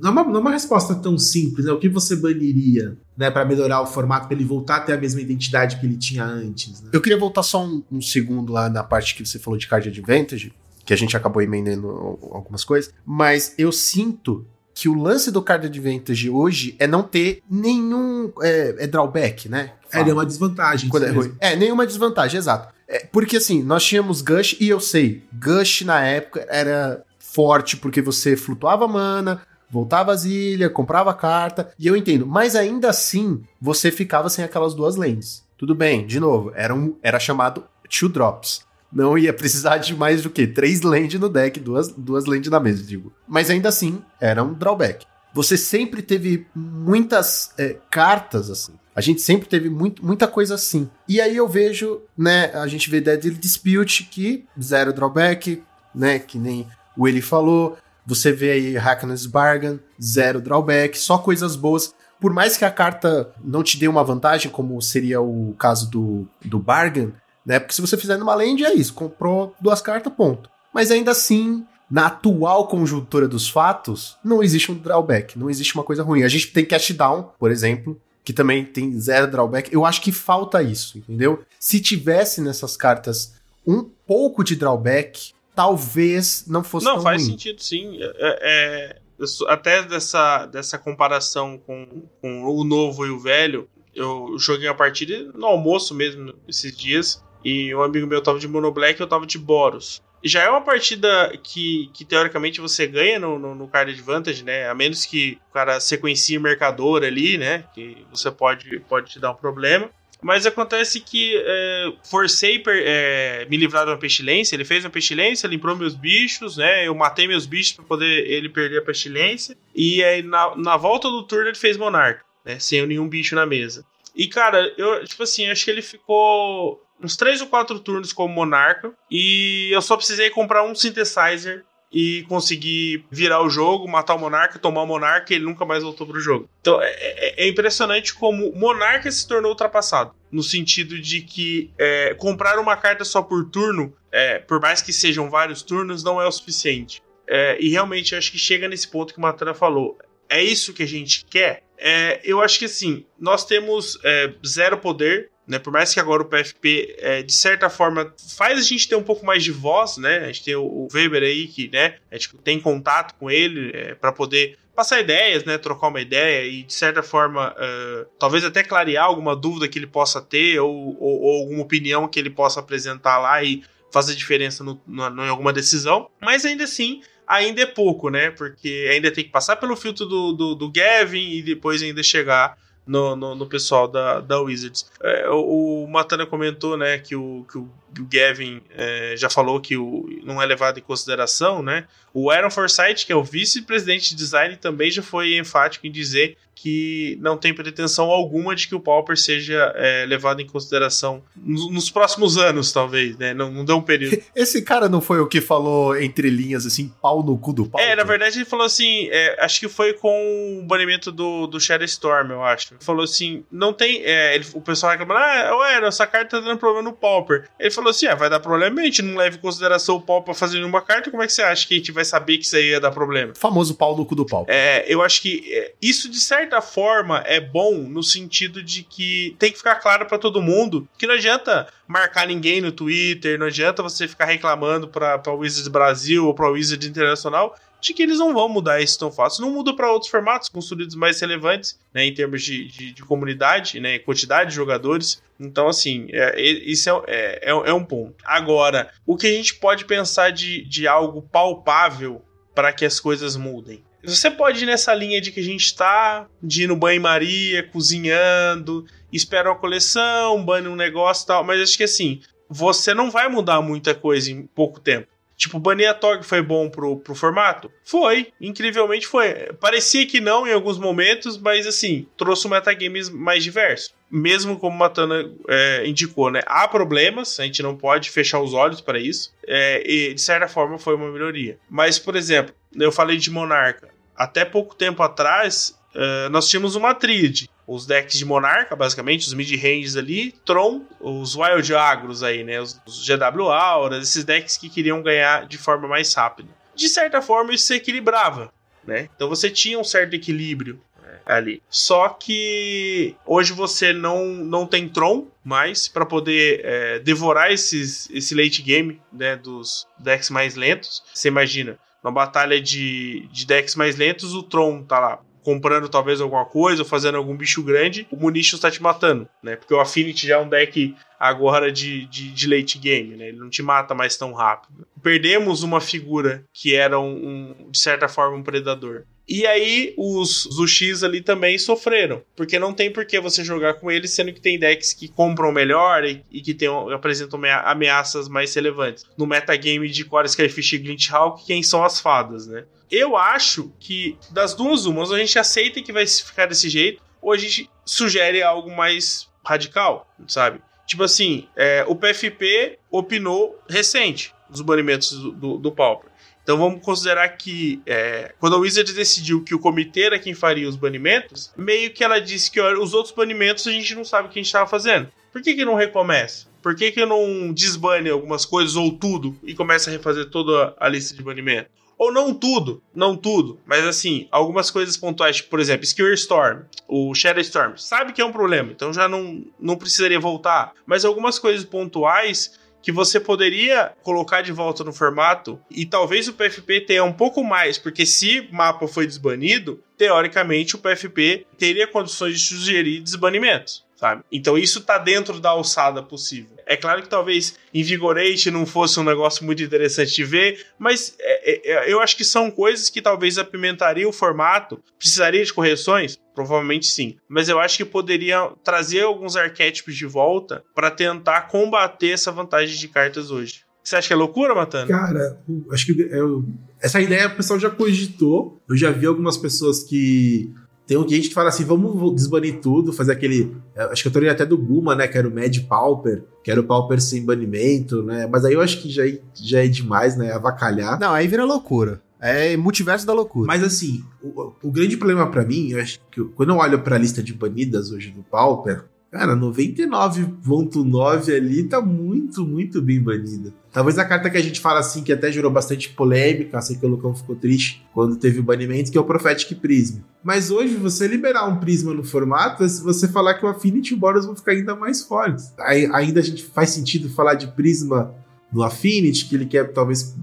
Speaker 4: Não é, uma, não é uma resposta tão simples, né? O que você baniria, né, para melhorar o formato, para ele voltar a ter a mesma identidade que ele tinha antes, né?
Speaker 1: Eu queria voltar só um, um segundo lá na parte que você falou de card advantage, que a gente acabou emendando algumas coisas, mas eu sinto que o lance do card advantage hoje é não ter nenhum é, é drawback, né?
Speaker 4: É, ele é desvantagem.
Speaker 1: Quando é, ruim. é, nenhuma desvantagem, exato. É, porque assim, nós tínhamos Gush e eu sei, Gush na época era forte porque você flutuava mana, voltava às ilhas, comprava carta, e eu entendo, mas ainda assim você ficava sem aquelas duas lanes. Tudo bem, de novo, era, um, era chamado two drops. Não ia precisar de mais do que três land no deck, duas, duas land na mesa, digo. Mas ainda assim, era um drawback. Você sempre teve muitas é, cartas assim. A gente sempre teve muito, muita coisa assim. E aí eu vejo, né, a gente vê Deadly Dispute que zero drawback, né, que nem o Eli falou. Você vê aí Hackness Bargain, zero drawback, só coisas boas. Por mais que a carta não te dê uma vantagem, como seria o caso do, do Bargain, né? Porque se você fizer numa land, é isso, comprou duas cartas, ponto. Mas ainda assim, na atual conjuntura dos fatos, não existe um drawback, não existe uma coisa ruim. A gente tem Cash Down, por exemplo, que também tem zero drawback. Eu acho que falta isso, entendeu? Se tivesse nessas cartas um pouco de drawback, talvez não fosse
Speaker 3: Não,
Speaker 1: tão
Speaker 3: faz
Speaker 1: ruim.
Speaker 3: sentido, sim. É, é, sou- até dessa, dessa comparação com, com o novo e o velho, eu joguei uma partida no almoço mesmo esses dias. E um amigo meu tava de Mono Black e eu tava de Boros. Já é uma partida que, que teoricamente você ganha no, no, no card advantage, né? A menos que o cara sequencie mercador ali, né? Que você pode, pode te dar um problema. Mas acontece que é, forcei per- é, me livrar de uma pestilência. Ele fez uma pestilência, limpou meus bichos, né? Eu matei meus bichos para poder ele perder a pestilência. E aí na, na volta do turno ele fez monarca, né? Sem nenhum bicho na mesa. E cara, eu, tipo assim, acho que ele ficou uns três ou quatro turnos como monarca. E eu só precisei comprar um synthesizer e conseguir virar o jogo, matar o Monarca, tomar o Monarca e ele nunca mais voltou pro jogo. Então é, é- é impressionante como Monarca se tornou ultrapassado. No sentido de que é, comprar uma carta só por turno, é, por mais que sejam vários turnos, não é o suficiente. É, e realmente acho que chega nesse ponto que o Matana falou. É isso que a gente quer? É, eu acho que assim, nós temos é, zero poder, né? Por mais que agora o PFP, é, de certa forma, faz a gente ter um pouco mais de voz, né? A gente tem o, Weber aí que, né? A gente tem contato com ele é, para poder passar ideias, né? Trocar uma ideia e, de certa forma, é, talvez até clarear alguma dúvida que ele possa ter ou, ou- ou alguma opinião que ele possa apresentar lá e fazer diferença no, no- em alguma decisão. Mas ainda assim, ainda é pouco, né? Porque ainda tem que passar pelo filtro do, do, do Gavin e depois ainda chegar no, no, no pessoal da, da Wizards. É, o, o Matana comentou, né, que o, que o, o Gavin é, já falou que o, não é levado em consideração, né? O Aaron Forsyth, que é o vice-presidente de design, também já foi enfático em dizer que não tem pretensão alguma de que o Pauper seja é, levado em consideração nos, nos próximos anos, talvez, né? Não, não deu um período.
Speaker 1: Esse cara não foi o que falou entre linhas, assim, pau no cu do pau?
Speaker 3: É, na verdade ele falou assim, é, acho que foi com o banimento do, do Shadow Storm, eu acho. Ele falou assim, não tem, é, ele- o pessoal reclamando, ah, ué, essa carta tá dando problema no Pauper. Ele falou assim, ah, vai dar problema, a gente não leva em consideração o Pauper pra fazer nenhuma carta, como é que você acha que a gente vai saber que isso aí ia dar problema?
Speaker 1: Famoso pau no cu do pau.
Speaker 3: É, eu acho que é, isso, de certa forma, é bom no sentido de que tem que ficar claro pra todo mundo que não adianta marcar ninguém no Twitter, não adianta você ficar reclamando pra, pra Wizards Brasil ou pra Wizards Internacional de que eles não vão mudar isso tão fácil. Não muda para outros formatos construídos mais relevantes, né, em termos de, de, de comunidade, né, quantidade de jogadores. Então, assim, é, isso é, é, é, é um ponto. Agora, o que a gente pode pensar de, de algo palpável para que as coisas mudem? Você pode ir nessa linha de que a gente está de ir no banho-maria, cozinhando, espera uma coleção, banho um negócio e tal, mas acho que assim, você não vai mudar muita coisa em pouco tempo. Tipo, banir a Tog foi bom pro, pro formato? Foi, incrivelmente foi. Parecia que não em alguns momentos, mas assim, trouxe um metagames mais diverso. Mesmo como Matana é, indicou, né? Há problemas, a gente não pode fechar os olhos para isso. É, e de certa forma foi uma melhoria. Mas, por exemplo, eu falei de Monarca. Até pouco tempo atrás, uh, nós tínhamos uma tríade. Os decks de Monarca, basicamente, os mid-ranges ali, Tron, os Wild Agros aí, né? Os, os GW Auras, esses decks que queriam ganhar de forma mais rápida. De certa forma, isso se equilibrava, né? Então você tinha um certo equilíbrio né, ali. Só que hoje você não, não tem Tron mais para poder é, devorar esses, esse late game né, dos decks mais lentos. Você imagina, numa batalha de, de decks mais lentos, o Tron tá lá comprando talvez alguma coisa ou fazendo algum bicho grande, o Munitions tá te matando, né? Porque o Affinity já é um deck agora de, de, de, late game, né? Ele não te mata mais tão rápido. Perdemos uma figura que era um, um de certa forma um predador. E aí os Zuxis ali também sofreram, porque não tem por que você jogar com eles, sendo que tem decks que compram melhor e, e que tem, apresentam ameaças mais relevantes. No metagame de Core Skyfish e Glinthawk, quem são as fadas, né? Eu acho que das duas umas, a gente aceita que vai ficar desse jeito, ou a gente sugere algo mais radical, sabe? Tipo assim, é, o PFP opinou recente dos banimentos do, do, do Pauper. Então vamos considerar que é, quando a Wizard decidiu que o comitê era quem faria os banimentos, meio que ela disse que os outros banimentos a gente não sabe o que a gente estava fazendo. Por que, que não recomeça? Por que, que não desbane algumas coisas ou tudo e começa a refazer toda a lista de banimento? Ou não tudo, não tudo, mas assim, algumas coisas pontuais, tipo, por exemplo, Skewer Storm, o Shadow Storm, sabe que é um problema, então já não, não precisaria voltar. Mas algumas coisas pontuais que você poderia colocar de volta no formato e talvez o PFP tenha um pouco mais, porque se mapa foi desbanido, teoricamente o PFP teria condições de sugerir desbanimentos. Sabe? Então isso tá dentro da alçada possível. É claro que talvez Invigorate não fosse um negócio muito interessante de ver, mas é, é, eu acho que são coisas que talvez apimentariam o formato. Precisaria de correções? Provavelmente sim. Mas eu acho que poderia trazer alguns arquétipos de volta para tentar combater essa vantagem de cartas hoje. Você acha que é loucura, Matando?
Speaker 4: Cara, acho que eu, essa ideia o pessoal já cogitou. Eu já vi algumas pessoas que tem gente que fala assim, vamos desbanir tudo, fazer aquele. É, acho que eu tô até do Guma, né? Que era o Mad Pauper, que era o Pauper sem banimento, né? Mas aí eu acho que já, é, já é demais, né? Avacalhar.
Speaker 1: Não, aí vira loucura. É multiverso da loucura.
Speaker 4: Mas assim, o, o grande problema para mim, eu acho que quando eu olho pra lista de banidas hoje do Pauper, Cara, 99.9 ali tá muito, muito bem banida. Talvez a carta que a gente fala assim, que até gerou bastante polêmica, sei que o Lucão ficou triste quando teve o banimento, que é o Prophetic Prism. Mas hoje, você liberar um Prisma no formato, é se você falar que o Affinity e o Boros vão ficar ainda mais fortes. Ainda a gente faz sentido falar de Prisma no Affinity, que ele quer talvez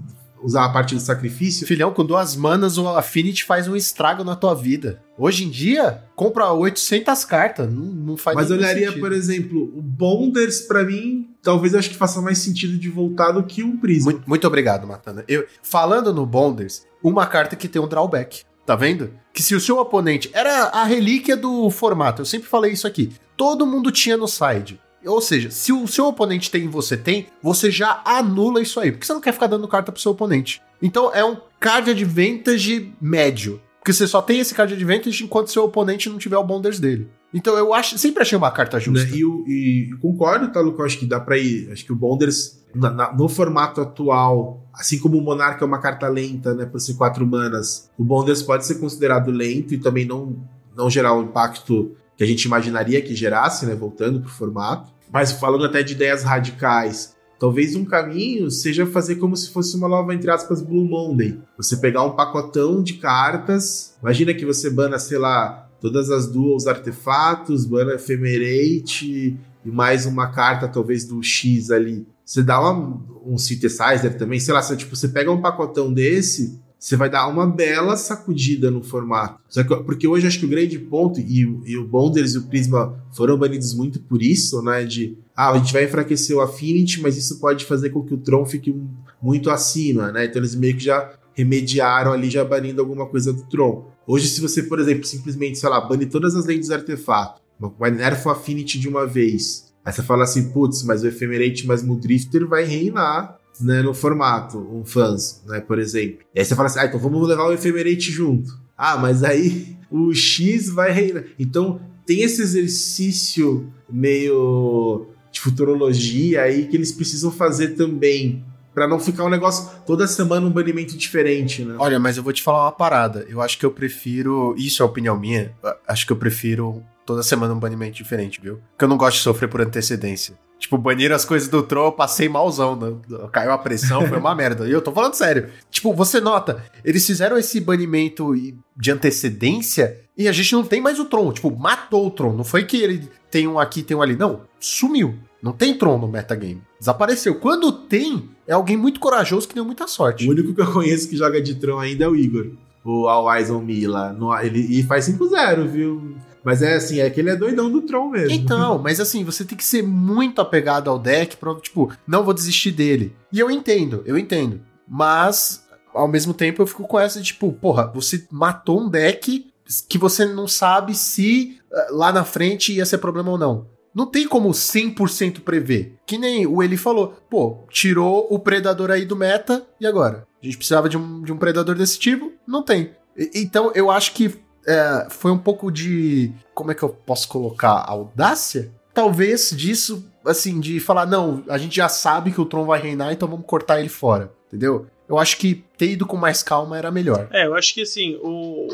Speaker 4: usar a parte do sacrifício.
Speaker 1: Filhão, com duas manas, o Affinity faz um estrago na tua vida. Hoje em dia, compra 800 cartas, não, não faz
Speaker 4: Mas olharia, sentido. por exemplo, o Bonders, para mim, talvez eu acho que faça mais sentido de voltar do que um Prisma.
Speaker 1: Muito, muito obrigado, Matana. Eu, falando no Bonders, uma carta que tem um drawback. Tá vendo? Que se o seu oponente era a relíquia do formato, eu sempre falei isso aqui. Todo mundo tinha no side. Ou seja, se o seu oponente tem e você tem, você já anula isso aí. Porque você não quer ficar dando carta pro seu oponente. Então é um card advantage médio. Porque você só tem esse card advantage enquanto seu oponente não tiver o bonders dele. Então eu acho, sempre achei uma carta justa.
Speaker 4: Né? E, e, concordo, tá, Luca? Acho que dá pra ir. Acho que o bonders, na, na, no formato atual, assim como o Monarca é uma carta lenta, né, por ser quatro manas, o bonders pode ser considerado lento e também não, não gerar o impacto que a gente imaginaria que gerasse, né, voltando pro formato. Mas falando até de ideias radicais, talvez um caminho seja fazer como se fosse uma nova, entre aspas, Blue Monday. Você pegar um pacotão de cartas, imagina que você bana, sei lá, todas as duas artefatos, bana Ephemerate e mais uma carta talvez do X ali. Você dá uma, um synthesizer também, sei lá, você, tipo, você pega um pacotão desse, você vai dar uma bela sacudida no formato. Que, porque hoje acho que o grande ponto, e, e o Bonders e o Prisma foram banidos muito por isso, né? De ah, a gente vai enfraquecer o Affinity, mas isso pode fazer com que o Tron fique muito acima, né? Então eles meio que já remediaram ali, já banindo alguma coisa do Tron. Hoje, se você, por exemplo, simplesmente, sei lá, bane todas as lentes do artefato, mas nerfa o Affinity de uma vez, aí você fala assim, putz, mas o Ephemerate mais Muldrifter vai reinar né, no formato, um fãs, né, por exemplo. E aí você fala assim, ah, então vamos levar o Ephemerate junto. Ah, mas aí o X vai reinar. Então tem esse exercício meio de futurologia aí que eles precisam fazer também. Pra não ficar um negócio toda semana um banimento diferente, né?
Speaker 1: Olha, mas eu vou te falar uma parada. Eu acho que eu prefiro. Isso é opinião minha. Acho que eu prefiro toda semana um banimento diferente, viu? Porque eu não gosto de sofrer por antecedência. Tipo, baniram as coisas do Tron, eu passei malzão. Né? Caiu a pressão, foi uma merda. E eu tô falando sério. Tipo, você nota, eles fizeram esse banimento de antecedência e a gente não tem mais o Tron. Tipo, matou o Tron. Não foi que ele tem um aqui, tem um ali. Não, sumiu. Não tem Tron no metagame. Desapareceu. Quando tem, é alguém muito corajoso que deu muita sorte.
Speaker 4: O único que eu conheço que joga de Tron ainda é o Igor. O All Eyes on Me lá. No, ele, e faz 5-0, viu? Mas é assim, é que ele é doidão do Tron mesmo.
Speaker 1: Então, mas assim, você tem que ser muito apegado ao deck pra, tipo, não vou desistir dele. E eu entendo, eu entendo. Mas, ao mesmo tempo, eu fico com essa, tipo, porra, você matou um deck que você não sabe se uh, lá na frente ia ser problema ou não. Não tem como 100% prever. Que nem o Eli falou, pô, tirou o predador aí do meta, e agora? A gente precisava de um, de um predador desse tipo? Não tem. E, então eu acho que é, foi um pouco de. Como é que eu posso colocar? Audácia? Talvez disso, assim, de falar, não, a gente já sabe que o Tron vai reinar, então vamos cortar ele fora. Entendeu? Eu acho que ter ido com mais calma era melhor.
Speaker 3: É, eu acho que assim, o,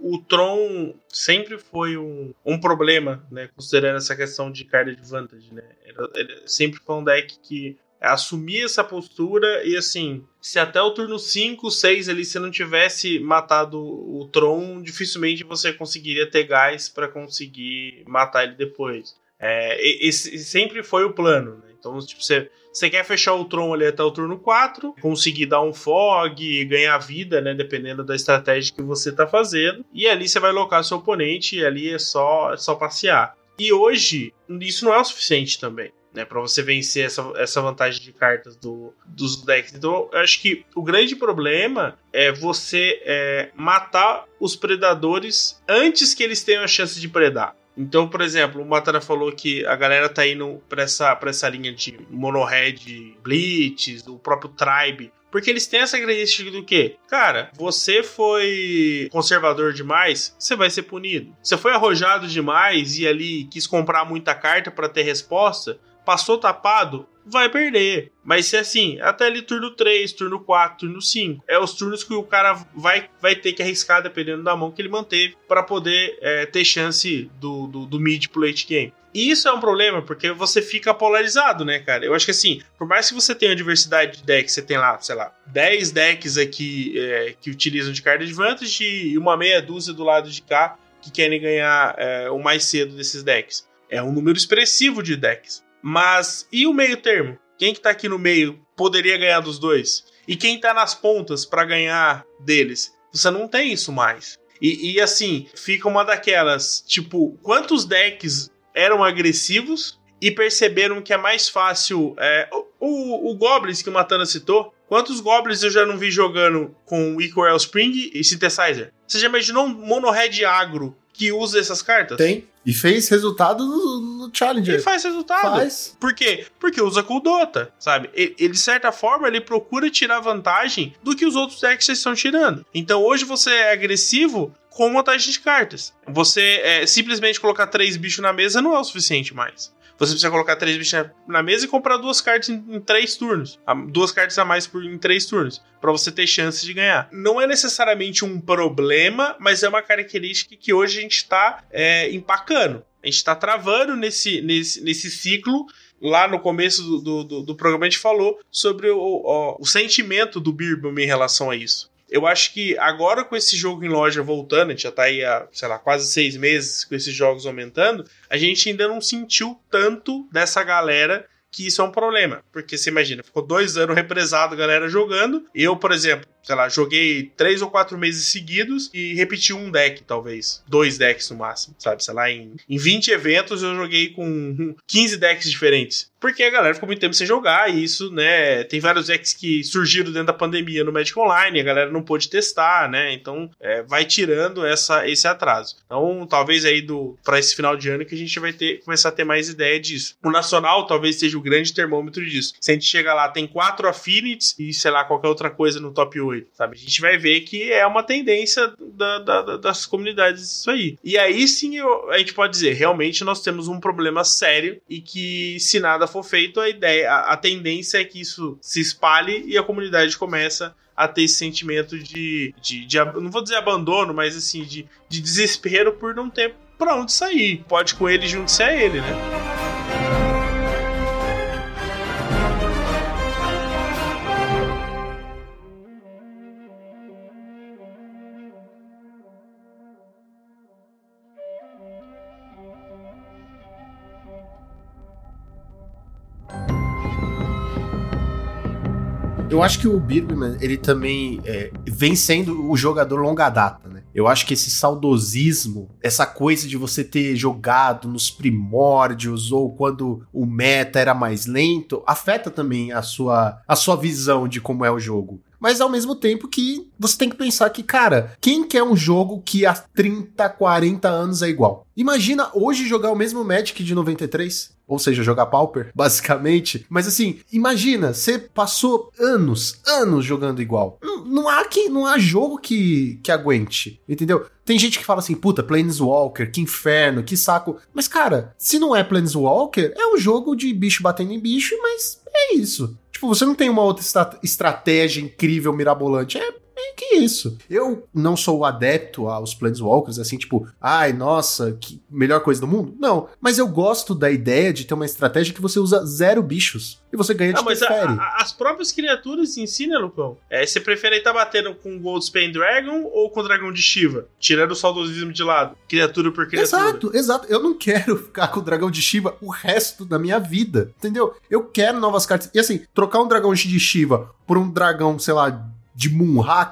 Speaker 3: o Tron sempre foi um, um problema, né? Considerando essa questão de card advantage, né? Ele sempre foi um deck que assumir essa postura e assim, se até o turno 5, 6 ali você não tivesse matado o Tron, dificilmente você conseguiria ter gás para conseguir matar ele depois. É, esse sempre foi o plano, né? Então, tipo, você, você quer fechar o Tron ali até o turno 4, conseguir dar um fog, ganhar vida, né? Dependendo da estratégia que você tá fazendo. E ali você vai locar seu oponente e ali é só, é só passear. E hoje, isso não é o suficiente também né, para você vencer essa, essa vantagem de cartas do, dos decks. Então, eu acho que o grande problema é você é, matar os predadores antes que eles tenham a chance de predar. Então, por exemplo, o Matana falou que a galera tá indo pra essa, pra essa linha de mono-red Blitz, o próprio Tribe, porque eles têm essa característica do que? Cara, você foi conservador demais, você vai ser punido. Você foi arrojado demais e ali quis comprar muita carta para ter resposta, passou tapado, vai perder. Mas se assim, até ali turno 3, turno 4, turno 5, é os turnos que o cara vai, vai ter que arriscar dependendo da mão que ele manteve para poder é, ter chance do, do, do mid pro late game. E isso é um problema, porque você fica polarizado, né, cara? Eu acho que assim, por mais que você tenha diversidade de decks, você tem lá, sei lá, 10 decks aqui é, que utilizam de card advantage e uma meia dúzia do lado de cá que querem ganhar é, o mais cedo desses decks. É um número expressivo de decks. Mas e o meio termo? Quem que tá aqui no meio poderia ganhar dos dois? E quem tá nas pontas para ganhar deles? Você não tem isso mais. E, e, assim, fica uma daquelas, tipo, quantos decks eram agressivos e perceberam que é mais fácil. É, o, o, Goblins que o Matana citou, quantos Goblins eu já não vi jogando com Equal Spring e Synthesizer? Você já imaginou um Mono Red agro que usa essas cartas?
Speaker 1: Tem. E fez resultado no, no Challenger.
Speaker 3: E faz resultado.
Speaker 1: Faz.
Speaker 3: Por quê? Porque usa com o Dota, sabe? Ele, ele, de certa forma, ele procura tirar vantagem do que os outros decks estão tirando. Então, hoje você é agressivo com vantagem de cartas. Você é, simplesmente colocar três bichos na mesa não é o suficiente mais. Você precisa colocar três bichos na mesa e comprar duas cartas em, em três turnos. Duas cartas a mais por, em três turnos. para você ter chance de ganhar. Não é necessariamente um problema, mas é uma característica que hoje a gente está é, empacando. A gente está travando nesse, nesse, nesse ciclo lá no começo do, do, do, programa a gente falou sobre o, o, o sentimento do Birbam em relação a isso. Eu acho que agora com esse jogo em loja voltando, a gente já tá aí há, sei lá, quase seis meses com esses jogos aumentando, a gente ainda não sentiu tanto dessa galera que isso é um problema. Porque você imagina, ficou dois anos represado a galera jogando. Eu, por exemplo, sei lá, joguei três ou quatro meses seguidos e repeti um deck, talvez. Dois decks no máximo, sabe? Sei lá, em, em 20 eventos eu joguei com 15 decks diferentes. Porque a galera ficou muito tempo sem jogar e isso, né? Tem vários decks que surgiram dentro da pandemia no Magic Online, a galera não pôde testar, né? Então é, vai tirando essa, esse atraso. Então, talvez aí do para esse final de ano que a gente vai ter começar a ter mais ideia disso. O Nacional talvez seja o grande termômetro disso. Se a gente chega lá, tem quatro Affinities e sei lá, qualquer outra coisa no top 8 sabe? A gente vai ver que é uma tendência da, da, das comunidades isso aí. E aí sim eu, a gente pode dizer, realmente nós temos um problema sério e que se nada for feito, a ideia, a, a tendência é que isso se espalhe e a comunidade começa a ter esse sentimento de, de, de, não vou dizer abandono, mas assim, de, de desespero por não ter pra onde sair. Pode com ele junto-se a ele, né?
Speaker 1: Eu acho que o Birdman, ele também é, vem sendo o jogador longa data, né? Eu acho que esse saudosismo, essa coisa de você ter jogado nos primórdios ou quando o meta era mais lento, afeta também a sua, a sua visão de como é o jogo mas ao mesmo tempo que você tem que pensar que, cara, quem quer um jogo que há 30, 40 anos é igual? Imagina hoje jogar o mesmo Magic de 93 ou seja, jogar Pauper, basicamente. Mas assim, imagina, você passou anos, anos jogando igual. Não, não, há que não há jogo que, que aguente, entendeu? Tem gente que fala assim, puta, Planeswalker, que inferno, que saco. Mas cara, se não é Planeswalker, é um jogo de bicho batendo em bicho, mas é isso. Tipo, você não tem uma outra estratégia incrível, mirabolante. É que isso? Eu não sou adepto aos Planeswalkers, assim, tipo, ai, nossa, que melhor coisa do mundo. Não, mas eu gosto da ideia de ter uma estratégia que você usa zero bichos e você ganha de ah, mas a,
Speaker 3: a, as próprias criaturas em si, né, Lucão? É, você prefere estar tá batendo com Goldspan Dragon ou com o Dragão de Shiva? Tirando o saudosismo de lado. Criatura por criatura.
Speaker 1: Exato, exato. Eu não quero ficar com o Dragão de Shiva o resto da minha vida, entendeu? Eu quero novas cartas. E assim, trocar um Dragão de Shiva por um dragão, sei lá, de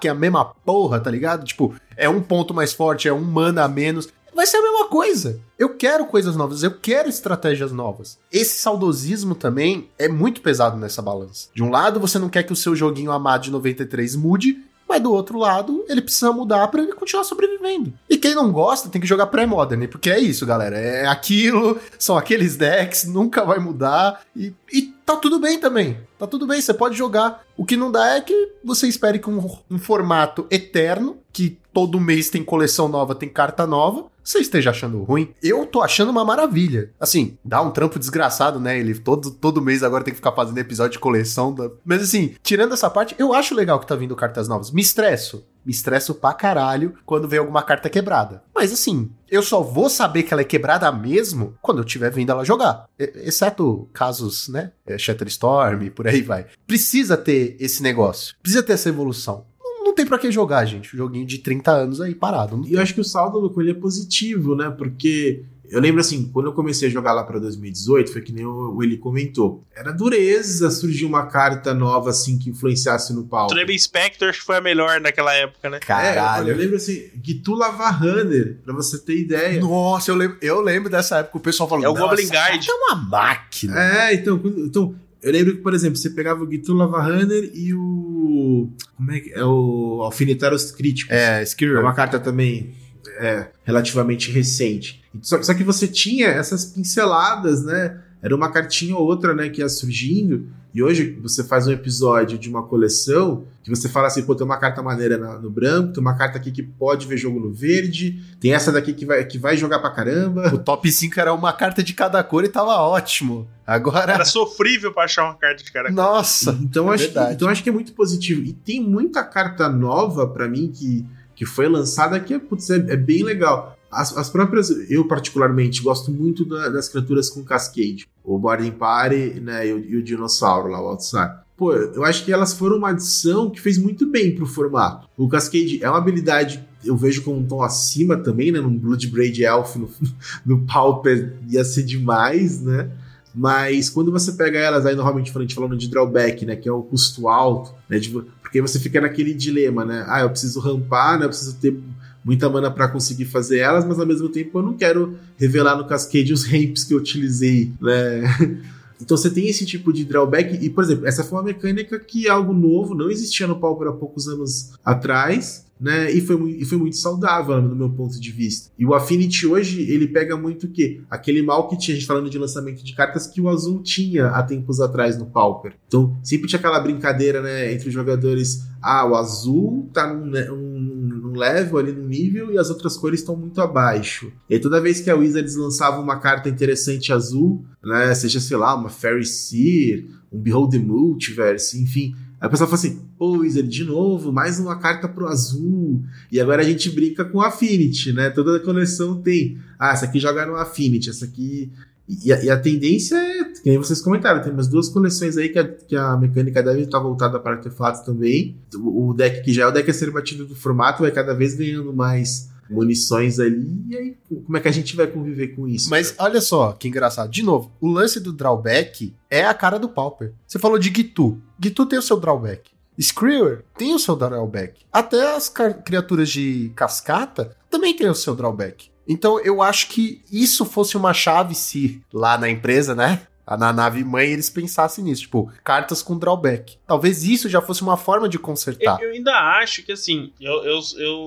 Speaker 1: que é a mesma porra, tá ligado? Tipo, é um ponto mais forte, é um mana a menos. Vai ser a mesma coisa. Eu quero coisas novas, eu quero estratégias novas. Esse saudosismo também é muito pesado nessa balança. De um lado, você não quer que o seu joguinho amado de 93 mude, mas do outro lado, ele precisa mudar para ele continuar sobrevivendo. E quem não gosta tem que jogar pré-modern, porque é isso, galera. É aquilo, são aqueles decks, nunca vai mudar. E, e tá tudo bem também. Tá tudo bem, você pode jogar. O que não dá é que você espere que um, um formato eterno, que todo mês tem coleção nova, tem carta nova, você esteja achando ruim. Eu tô achando uma maravilha. Assim, dá um trampo desgraçado, né? Ele todo, todo mês agora tem que ficar fazendo episódio de coleção. Da... Mas assim, tirando essa parte, eu acho legal que tá vindo cartas novas. Me estresso. Me estresso pra caralho quando vem alguma carta quebrada. Mas assim, eu só vou saber que ela é quebrada mesmo quando eu estiver vendo ela jogar. Exceto casos, né? É, Shatterstorm, por aí vai. Precisa ter esse negócio. Precisa ter essa evolução não tem para que jogar, gente. Um joguinho de 30 anos aí parado.
Speaker 4: E eu acho que o saldo do Coelho é positivo, né? Porque eu lembro assim, quando eu comecei a jogar lá para 2018, foi que nem o Eli comentou. Era dureza surgir uma carta nova assim que influenciasse no pau.
Speaker 3: Trebe Spectre acho que foi a melhor naquela época, né?
Speaker 4: Caralho. É, eu lembro assim, Gitu Runner, pra você ter ideia.
Speaker 1: Nossa, eu lembro, eu lembro dessa época, o pessoal falou,
Speaker 3: é o Goblin Guide.
Speaker 1: É uma máquina.
Speaker 4: É, então, então eu lembro que, por exemplo, você pegava o Gitu Runner e o. Como é que é? O Alfinetários Críticos.
Speaker 1: É, Skirr.
Speaker 4: É uma carta também é, relativamente recente. Só, só, que você tinha essas pinceladas, né? Era uma cartinha ou outra, né, que ia surgindo. E hoje você faz um episódio de uma coleção que você fala assim, pô, tem uma carta maneira no branco, tem uma carta aqui que pode ver jogo no verde, tem essa daqui que vai, que vai jogar pra caramba.
Speaker 1: O top 5 era uma carta de cada cor e tava ótimo. Agora.
Speaker 3: Era sofrível pra achar uma carta de cada cor.
Speaker 1: Nossa!
Speaker 4: Então, é acho que, então acho que é muito positivo. E tem muita carta nova para mim que, que foi lançada que putz, é, é bem legal. As, as, próprias, eu particularmente gosto muito da, das criaturas com cascade. O Boarding Party né, e, o, e o dinossauro lá, o Outside. Pô, eu acho que elas foram uma adição que fez muito bem pro formato. O Cascade é uma habilidade, eu vejo como um tom acima também, né? Num Bloodbraid Elf, no, no Pauper ia ser demais, né? Mas quando você pega elas, aí normalmente gente falando de drawback, né? Que é o custo alto, né? De, porque você fica naquele dilema, né? Ah, eu preciso rampar, né? Eu preciso ter muita mana para conseguir fazer elas, mas ao mesmo tempo eu não quero revelar no Cascade os ramps que eu utilizei, né? Então você tem esse tipo de drawback, e por exemplo, essa foi uma mecânica que é algo novo, não existia no Pauper há poucos anos atrás, né? E foi, e foi muito saudável no meu ponto de vista. E o Affinity hoje, ele pega muito o quê? Aquele mal que tinha, a gente falando de lançamento de cartas, que o Azul tinha há tempos atrás no Pauper. Então, sempre tinha aquela brincadeira, né, entre os jogadores. Ah, o Azul tá num, num level ali, num nível, e as outras cores estão muito abaixo. E toda vez que a Wizards lançava uma carta interessante azul, né, seja, sei lá, uma Fairy Seer, um Behold the Multiverse, enfim Aí o pessoal fala assim, pô, Wizard, de novo, mais uma carta pro azul. E agora a gente brinca com Affinity, né? Toda coleção tem. Ah, essa aqui joga no Affinity, essa aqui. E a, e a tendência é, que nem vocês comentaram, tem umas duas coleções aí que a, que a mecânica deve estar voltada para artefatos também. O, o deck que já é o deck a ser batido do formato vai cada vez ganhando mais munições ali, e aí como é que a gente vai conviver com isso?
Speaker 1: Mas cara? olha só, que engraçado. De novo, o lance do drawback é a cara do Pauper. Você falou de Gitu. Gitu tem o seu drawback. Screwer tem o seu drawback. Até as criaturas de cascata também tem o seu drawback. Então eu acho que isso fosse uma chave se lá na empresa, né? Na nave mãe eles pensassem nisso, tipo, cartas com drawback. Talvez isso já fosse uma forma de consertar.
Speaker 3: Eu, eu ainda acho que, assim, eu, eu,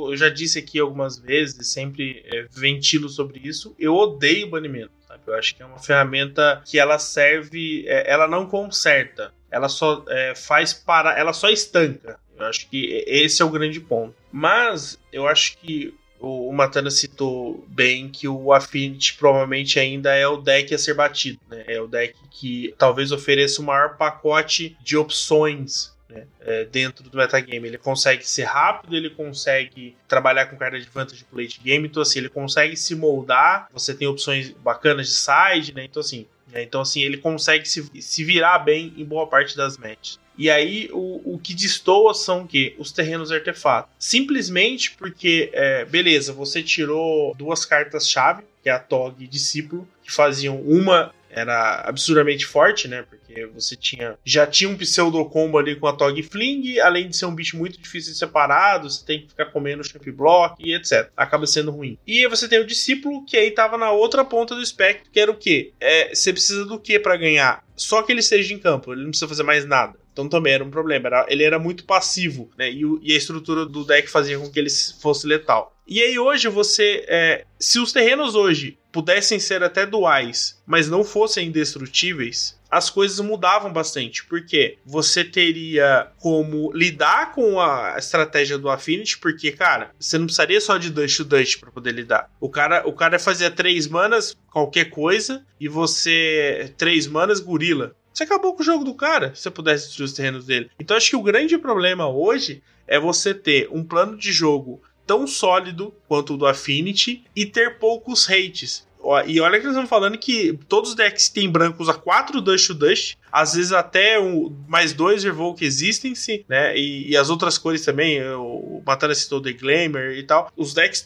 Speaker 3: eu, já disse aqui algumas vezes, sempre é, ventilo sobre isso, eu odeio banimento, sabe? Eu acho que é uma ferramenta que ela serve, é, ela não conserta, ela só é, faz para, ela só estanca. Eu acho que esse é o grande ponto. Mas eu acho que o, Matana citou bem que o Affinity provavelmente ainda é o deck a ser batido, né? É o deck que talvez ofereça o maior pacote de opções né? é, dentro do metagame. Ele consegue ser rápido, ele consegue trabalhar com carta de vantagem de late game, então assim, ele consegue se moldar, você tem opções bacanas de side, né? Então assim, né? então assim, ele consegue se, se virar bem em boa parte das matches. E aí o, o que destoa são que os terrenos artefatos. Simplesmente porque, é, beleza, você tirou duas cartas-chave, que é a Tog e Discípulo, que faziam uma era absurdamente forte, né? Porque você tinha já tinha um pseudo combo ali com a Tog Fling, além de ser um bicho muito difícil de separado, você tem que ficar comendo champ block e etc. Acaba sendo ruim. E você tem o discípulo que aí tava na outra ponta do espectro, que era o quê? É, você precisa do quê para ganhar? Só que ele esteja em campo, ele não precisa fazer mais nada. Então também era um problema. Era, ele era muito passivo, né? E, e, a estrutura do deck fazia com que ele fosse letal. E aí hoje você. É, se os terrenos hoje pudessem ser até duais, mas não fossem indestrutíveis, as coisas mudavam bastante, porque você teria como lidar com a estratégia do Affinity, porque, cara, você não precisaria só de Dust to Dust para poder lidar. O cara, o cara fazia três manas, qualquer coisa, e você três manas gorila. Você acabou com o jogo do cara se você pudesse destruir os terrenos dele. Então acho que o grande problema hoje é você ter um plano de jogo tão sólido quanto o do Affinity e ter poucos hates. E olha que nós estamos falando que todos os decks que tem branco usa 4 Dust to Dust, às vezes até um, mais dois Revoke existem, sim, né? E, e, as outras cores também, o Matana citou The Glamour e tal. Os decks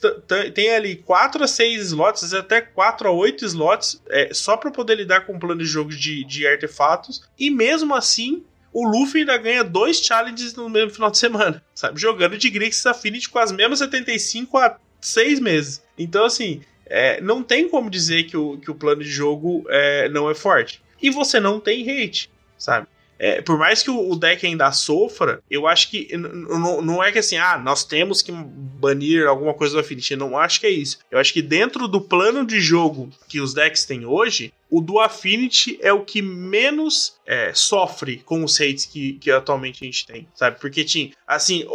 Speaker 3: tem ali 4 a 6 slots, às vezes até 4 a 8 slots, é, só para poder lidar com o plano de jogo de, de artefatos. E mesmo assim, o Luffy ainda ganha dois challenges no mesmo final de semana, sabe? Jogando de Grixis Affinity com as mesmas 75 a 6 meses. Então, assim, é, não tem como dizer que o, que o plano de jogo é, não é forte. E você não tem hate, sabe? É, por mais que o, deck ainda sofra, eu acho que não é que assim, ah, nós temos que banir alguma coisa do Affinity. Não acho que é isso. Eu acho que dentro do plano de jogo que os decks têm hoje, o do Affinity é o que menos é, sofre com os hates que, que atualmente a gente tem, sabe? Porque tinha, assim,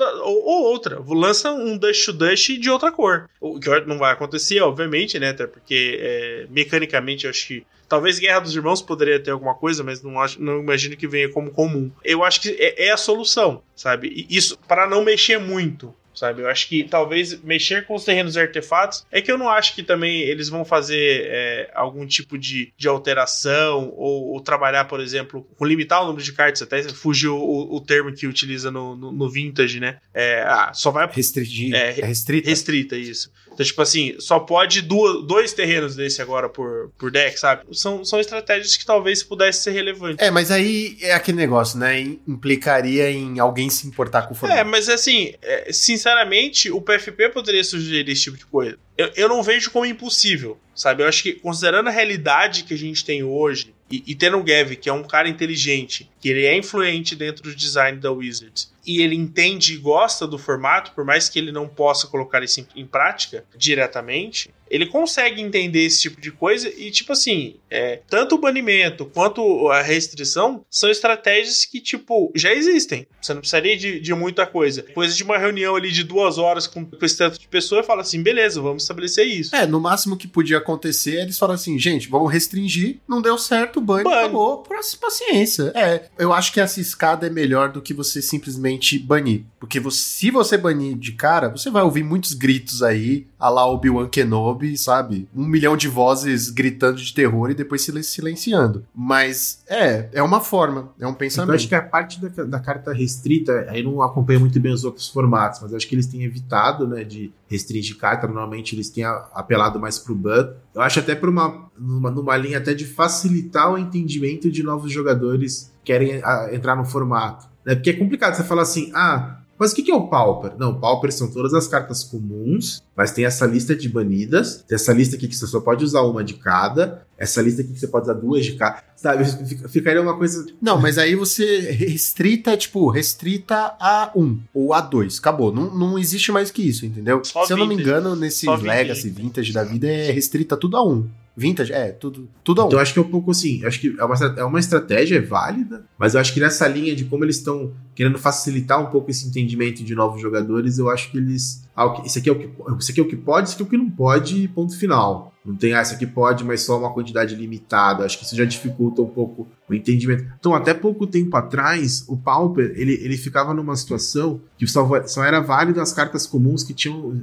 Speaker 3: ou, ou, ou, ou outra, lança um Dust to Dust de outra cor. O que não vai acontecer, obviamente, né? Até porque é, mecanicamente eu acho que Talvez Guerra dos Irmãos poderia ter alguma coisa, mas não, acho, não imagino que venha como comum. Eu acho que é, é a solução, sabe? Isso para não mexer muito, sabe? Eu acho que talvez mexer com os terrenos e artefatos é que eu não acho que também eles vão fazer é, algum tipo de, de alteração ou, ou, trabalhar, por exemplo, com limitar o número de cartas, até fugiu o, o termo que utiliza no, no, no Vintage, né? É, ah, só vai.
Speaker 1: Restringir.
Speaker 3: É,
Speaker 1: é restrita.
Speaker 3: Restrita, isso. Então, tipo assim, só pode duas, dois terrenos desse agora por, por deck, sabe? São, são estratégias que talvez pudesse ser relevante.
Speaker 1: É, mas aí é aquele negócio, né? Implicaria em alguém se importar com o formato.
Speaker 3: É, mas assim, é, sinceramente, o PFP poderia sugerir esse tipo de coisa. Eu, eu não vejo como impossível, sabe? Eu acho que, considerando a realidade que a gente tem hoje, e, e tendo o Gav, que é um cara inteligente, que ele é influente dentro do design da Wizards, e ele entende e gosta do formato, por mais que ele não possa colocar isso em, prática diretamente, ele consegue entender esse tipo de coisa e, tipo assim, é, tanto o banimento quanto a restrição são estratégias que, tipo, já existem. Você não precisaria de, de muita coisa. Depois de uma reunião ali de duas horas com, com esse tanto de pessoa, fala assim: beleza, vamos estabelecer isso.
Speaker 1: É, no máximo que podia acontecer, eles falam assim: gente, vamos restringir, não deu certo, banho, banho. acabou, paciência. É, eu acho que essa escada é melhor do que você simplesmente banir. Porque você, se você banir de cara, você vai ouvir muitos gritos aí, a lá Obi-Wan Kenobi, sabe? Um milhão de vozes gritando de terror e depois silenciando. Mas é, é uma forma, é um pensamento.
Speaker 4: Eu acho que a parte da, da carta restrita, aí não acompanho muito bem os outros formatos, mas acho que eles têm evitado, né, de restringir carta. Normalmente eles têm apelado mais pro ban. Eu acho até por uma numa, numa linha até de facilitar o entendimento de novos jogadores querem a, entrar no formato. Né? Porque é complicado você falar assim, ah, mas o que, que é o Pauper? Não, o Pauper são todas as cartas comuns, mas tem essa lista de banidas, tem essa lista aqui que você só pode usar uma de cada, essa lista aqui que você pode usar duas de cada, sabe? Ficaria uma coisa.
Speaker 1: Não, mas aí você restrita, tipo, restrita a 1 ou a 2. Acabou. Não, não existe mais que isso, entendeu? Só Se eu não me engano, nesse Legacy Vintage da vida é restrita tudo a 1. Vintage, é, tudo, tudo a um.
Speaker 4: Então acho que é um pouco assim, acho que é uma, é uma estratégia válida, mas eu acho que nessa linha de como eles estão querendo facilitar um pouco esse entendimento de novos jogadores, eu acho que eles. Ah, isso aqui é o que, isso aqui é o que pode, isso aqui é o que não pode, ponto final. Não tem, ah, isso aqui pode, mas só uma quantidade limitada. Acho que isso já dificulta um pouco o entendimento. Então, até pouco tempo atrás, o Pauper, ele, ele ficava numa situação que só, só era válido as cartas comuns que tinham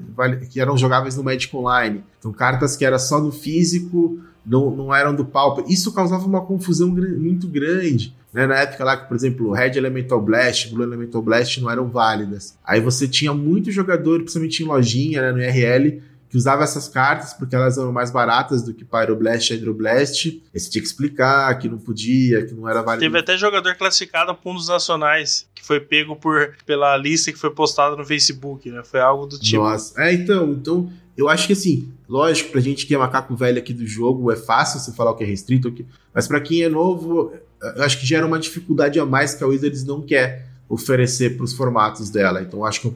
Speaker 4: que eram jogáveis no Magic Online. Então, cartas que era só do físico, não, não eram do Pauper. Isso causava uma confusão muito grande. Né? Na época lá que, por exemplo, Red Elemental Blast, Blue Elemental Blast não eram válidas. Aí você tinha muito jogador, principalmente em lojinha, né, no IRL, que usava essas cartas porque elas eram mais baratas do que Pyroblast e Hydroblast. E você tinha que explicar que não podia, que não era válido.
Speaker 3: Teve até jogador classificado a puntos nacionais, que foi pego por, pela lista que foi postada no Facebook, né? Foi algo do tipo.
Speaker 4: Nossa, é, então, então, eu acho que assim, lógico, pra gente que é macaco velho aqui do jogo, é fácil você falar o que é restrito, mas para quem é novo, eu acho que gera uma dificuldade a mais que a Wizards não quer oferecer para os formatos dela. Então acho que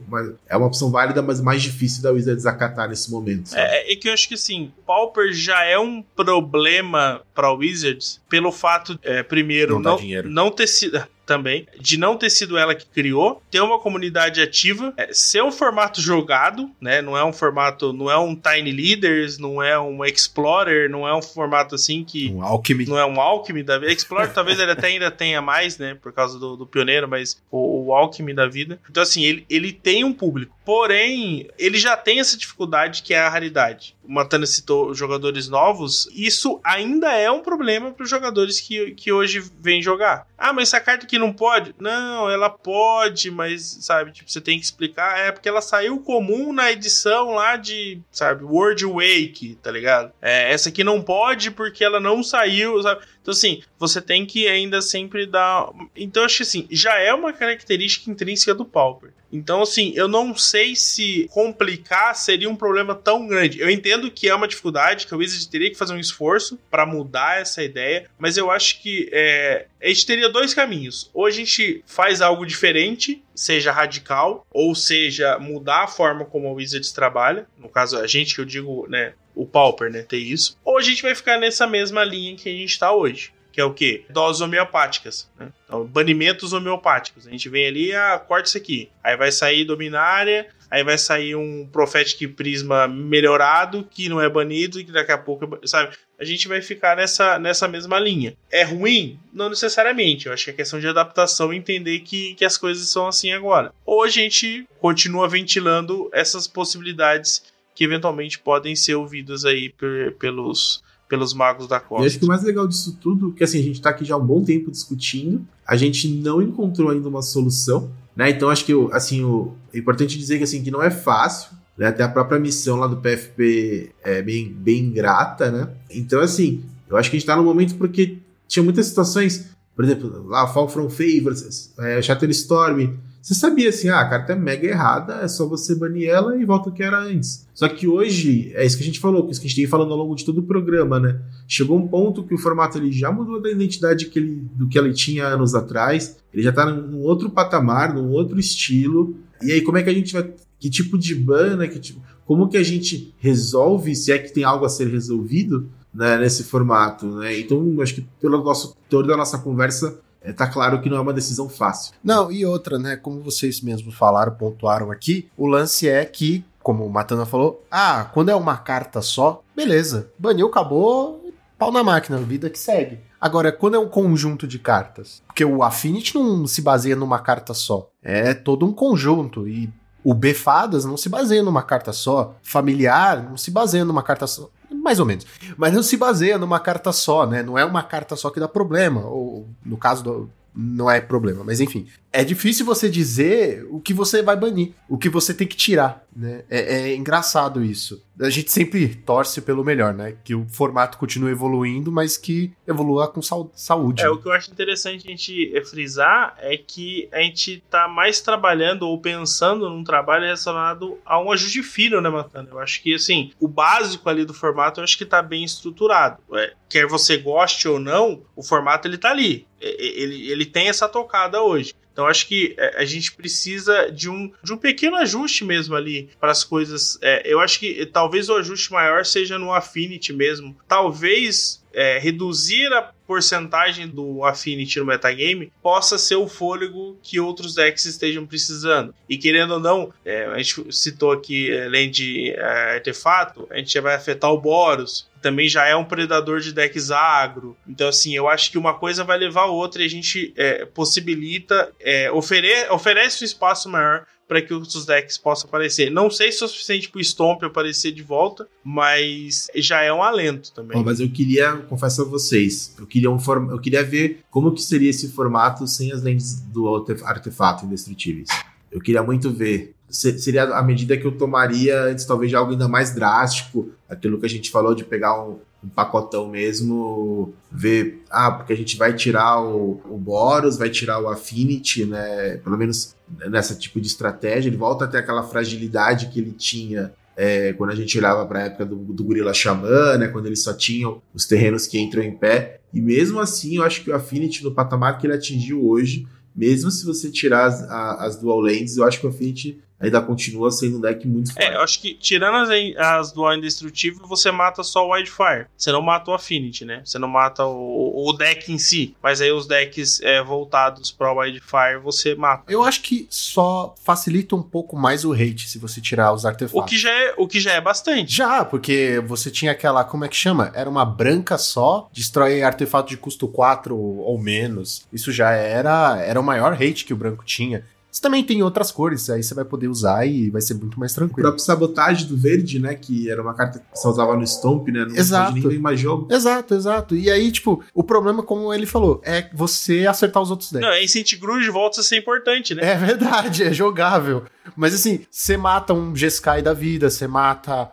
Speaker 4: é uma opção válida, mas mais difícil da Wizards acatar nesse momento.
Speaker 3: É, é, que eu acho que assim, Pauper já é um problema para Wizards pelo fato, é, primeiro, não, não, não ter sido também, de não ter sido ela que criou, ter uma comunidade ativa, é, ser um formato jogado, né? Não é um formato, não é um Tiny Leaders, não é um Explorer, não é um formato assim que.
Speaker 1: Um Alchemy.
Speaker 3: Não é um Alchemy da vida. Explorer talvez ele até ainda tenha mais, né? Por causa do, do pioneiro, mas o, o Alchemy da vida. Então, assim, ele, ele tem um público. Porém, ele já tem essa dificuldade que é a raridade. Matana citou jogadores novos. Isso ainda é um problema para os jogadores que, que hoje vêm jogar. Ah, mas essa carta aqui não pode? Não, ela pode, mas, sabe, tipo, você tem que explicar. É porque ela saiu comum na edição lá de, sabe, World Wake, tá ligado? É, essa aqui não pode porque ela não saiu, sabe? Então, assim, você tem que ainda sempre dar. Então, acho que assim, já é uma característica intrínseca do Pauper. Então, assim, eu não sei se complicar seria um problema tão grande. Eu entendo que é uma dificuldade, que a Wizard teria que fazer um esforço para mudar essa ideia, mas eu acho que é, a gente teria dois caminhos. Ou a gente faz algo diferente, seja radical, ou seja, mudar a forma como a Wizards trabalha. No caso, a gente que eu digo, né, o Pauper, né, ter isso. Ou a gente vai ficar nessa mesma linha que a gente está hoje. que é o quê? Doses homeopáticas, né? Então, banimentos homeopáticos. A gente vem ali, ah, corta isso aqui. Aí vai sair Dominária, aí vai sair um Prophetic Prisma melhorado, que não é banido, e que daqui a pouco, sabe? A gente vai ficar nessa, nessa mesma linha. É ruim? Não necessariamente. Eu acho que é questão de adaptação e entender que, que as coisas são assim agora. Ou a gente continua ventilando essas possibilidades que eventualmente podem ser ouvidas aí pelos pelos magos da costa.
Speaker 4: E acho que o mais legal disso tudo, que assim, a gente está aqui já há um bom tempo discutindo, a gente não encontrou ainda uma solução, né? Então acho que assim, o, é importante dizer que assim que não é fácil, né? Até a própria missão lá do PFP é bem bem ingrata, né? Então assim, eu acho que a gente está no momento porque tinha muitas situações, por exemplo, lá Fall from Favors, é, Shatterstorm, você sabia assim, ah, a carta é mega errada, é só você banir ela e volta o que era antes. Só que hoje, é isso que a gente falou, isso que a gente tem falando ao longo de todo o programa, né? Chegou um ponto que o formato ele já mudou da identidade que ele, do que ele tinha anos atrás, ele já tá num outro patamar, num outro estilo. E aí, como é que a gente vai. Que tipo de ban, né? Que tipo, como que a gente resolve, se é que tem algo a ser resolvido, né, nesse formato, né? Então, acho que pelo nosso toda a nossa conversa, é, tá claro que não é uma decisão fácil.
Speaker 1: Não, e outra, né? Como vocês mesmos falaram, pontuaram aqui, o lance é que, como o Matana falou, ah, quando é uma carta só, beleza, baniu, acabou, pau na máquina, vida que segue. Agora, quando é um conjunto de cartas, porque o Affinity não se baseia numa carta só, é todo um conjunto e o Befadas não se baseia numa carta só, familiar não se baseia numa carta só mais ou menos. Mas não se baseia numa carta só, né? Não é uma carta só que dá problema. Ou no caso do. Não é problema, mas enfim é difícil você dizer o que você vai banir, o que você tem que tirar, né? É, é, engraçado isso. A gente sempre torce pelo melhor, né? Que o formato continue evoluindo, mas que evolua com saúde.
Speaker 3: É, o que eu acho interessante a gente frisar é que a gente tá mais trabalhando ou pensando num trabalho relacionado a um ajuste fino, né, Matana? Eu acho que, assim, o básico ali do formato eu acho que tá bem estruturado. É, quer você goste ou não, o formato ele tá ali. Ele, ele tem essa tocada hoje. Então acho que é, a gente precisa de um, de um pequeno ajuste mesmo ali para as coisas. É, eu acho que talvez o ajuste maior seja no Affinity mesmo. Talvez é, reduzir a porcentagem do Affinity no metagame possa ser o fôlego que outros decks estejam precisando. E querendo ou não, é, a gente citou aqui, além de é, artefato, a gente vai afetar o Boros, também já é um predador de decks agro. Então, assim, eu acho que uma coisa vai levar a outra e a gente é, possibilita, é, ofere oferece um espaço maior para que outros decks possam aparecer. Não sei se é o suficiente para o Stomp aparecer de volta, mas já é um alento também.
Speaker 4: Mas eu queria, confesso a vocês, eu queria, um eu queria ver como que seria esse formato sem as lentes do artefato indestrutíveis. Eu queria muito ver seria a medida que eu tomaria antes, talvez, de algo ainda mais drástico, aquilo que a gente falou de pegar um, um pacotão mesmo, ver, ah, porque a gente vai tirar o, o Boros, vai tirar o Affinity, né? Pelo menos nessa tipo de estratégia, ele volta a ter aquela fragilidade que ele tinha é, quando a gente olhava para a época do, do Gorila Xamã, né, quando eles só tinham os terrenos que entram em pé. E mesmo assim, eu acho que o Affinity, no patamar que ele atingiu hoje, mesmo se você tirar as, as dual lands, eu acho que o Affinity ainda continua sendo um deck muito
Speaker 3: forte. É, eu acho que tirando as, as dual indestrutível, você mata só o Wildfire. Você não mata o Affinity, né? Você não mata o, o deck em si. Mas aí os decks é, voltados para o Wildfire, você mata.
Speaker 1: Eu acho que só facilita um pouco mais o hate se você tirar os artefatos.
Speaker 3: O que já é, o que já é bastante.
Speaker 1: Já, porque você tinha aquela, como é que chama? Era uma branca só, destrói artefato de custo 4 ou menos. Isso já era, era o maior hate que o branco tinha. Você também tem outras cores, aí você vai poder usar e vai ser muito mais tranquilo.
Speaker 4: O próprio Sabotagem do Verde, né? Que era uma carta que você usava no Stomp, né? Não
Speaker 1: exato.
Speaker 4: nem mais jogo.
Speaker 1: Exato, exato. E aí, tipo, o problema, como ele falou, é você acertar os outros decks.
Speaker 3: Não, Ancient Grudge volta a ser importante, né?
Speaker 1: É verdade, é jogável. Mas assim, você mata um Jeskai da vida, você mata...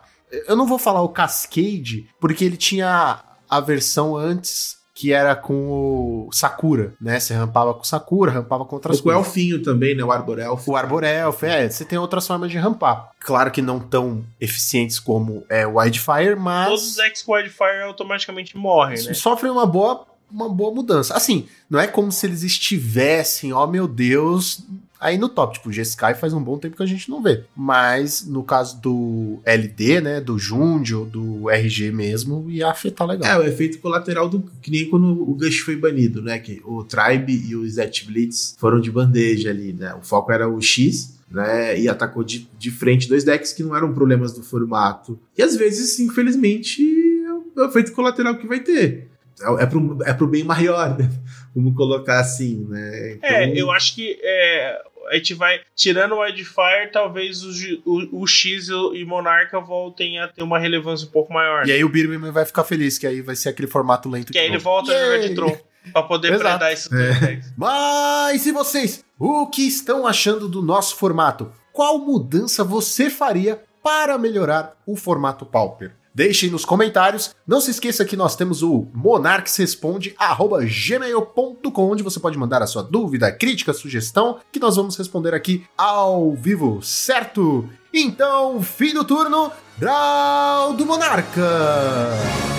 Speaker 1: Eu não vou falar o Cascade, porque ele tinha a versão antes que era com o Sakura, né? Você rampava com o Sakura, rampava com outras
Speaker 4: o Elfinho também, né? O Arborelfo.
Speaker 1: O Arborelfo, é. Você tem outras formas de rampar. Claro que não tão eficientes como é o Wildfire, mas...
Speaker 3: Todos os decks com Wildfire automaticamente morrem, né?
Speaker 1: Sofrem uma boa, uma boa mudança. Assim, não é como se eles estivessem, ó oh, meu Deus, aí no top. Tipo, o G-Sky faz um bom tempo que a gente não vê. Mas no caso do LD, né, do Jundio, do RG mesmo, ia afetar legal.
Speaker 4: É, o efeito colateral do que nem quando o Gush foi banido, né? Que o Tribe e o Zet Blitz foram de bandeja ali, né? O foco era o X, né? E atacou de, de frente dois decks que não eram problemas do formato. E às vezes, infelizmente, é o efeito colateral que vai ter. É, é, pro, é pro bem maior, né? Vamos colocar assim, né?
Speaker 3: Então... É, eu acho que é, a gente vai. Tirando o Wildfire, talvez o, o, o X e Monarca voltem a ter uma relevância um pouco maior.
Speaker 1: E aí o Birman vai ficar feliz, que aí vai ser aquele formato lento.
Speaker 3: Que aí ele volta a jogar de Tron. Pra poder predar esses é.
Speaker 1: Mas e vocês? O que estão achando do nosso formato? Qual mudança você faria para melhorar o formato Pauper? Deixem nos comentários. Não se esqueça que nós temos o monarquesresponde@gmail.com, onde você pode mandar a sua dúvida, crítica, sugestão, que nós vamos responder aqui ao vivo, certo? Então, fim do turno, Draw do Monarca!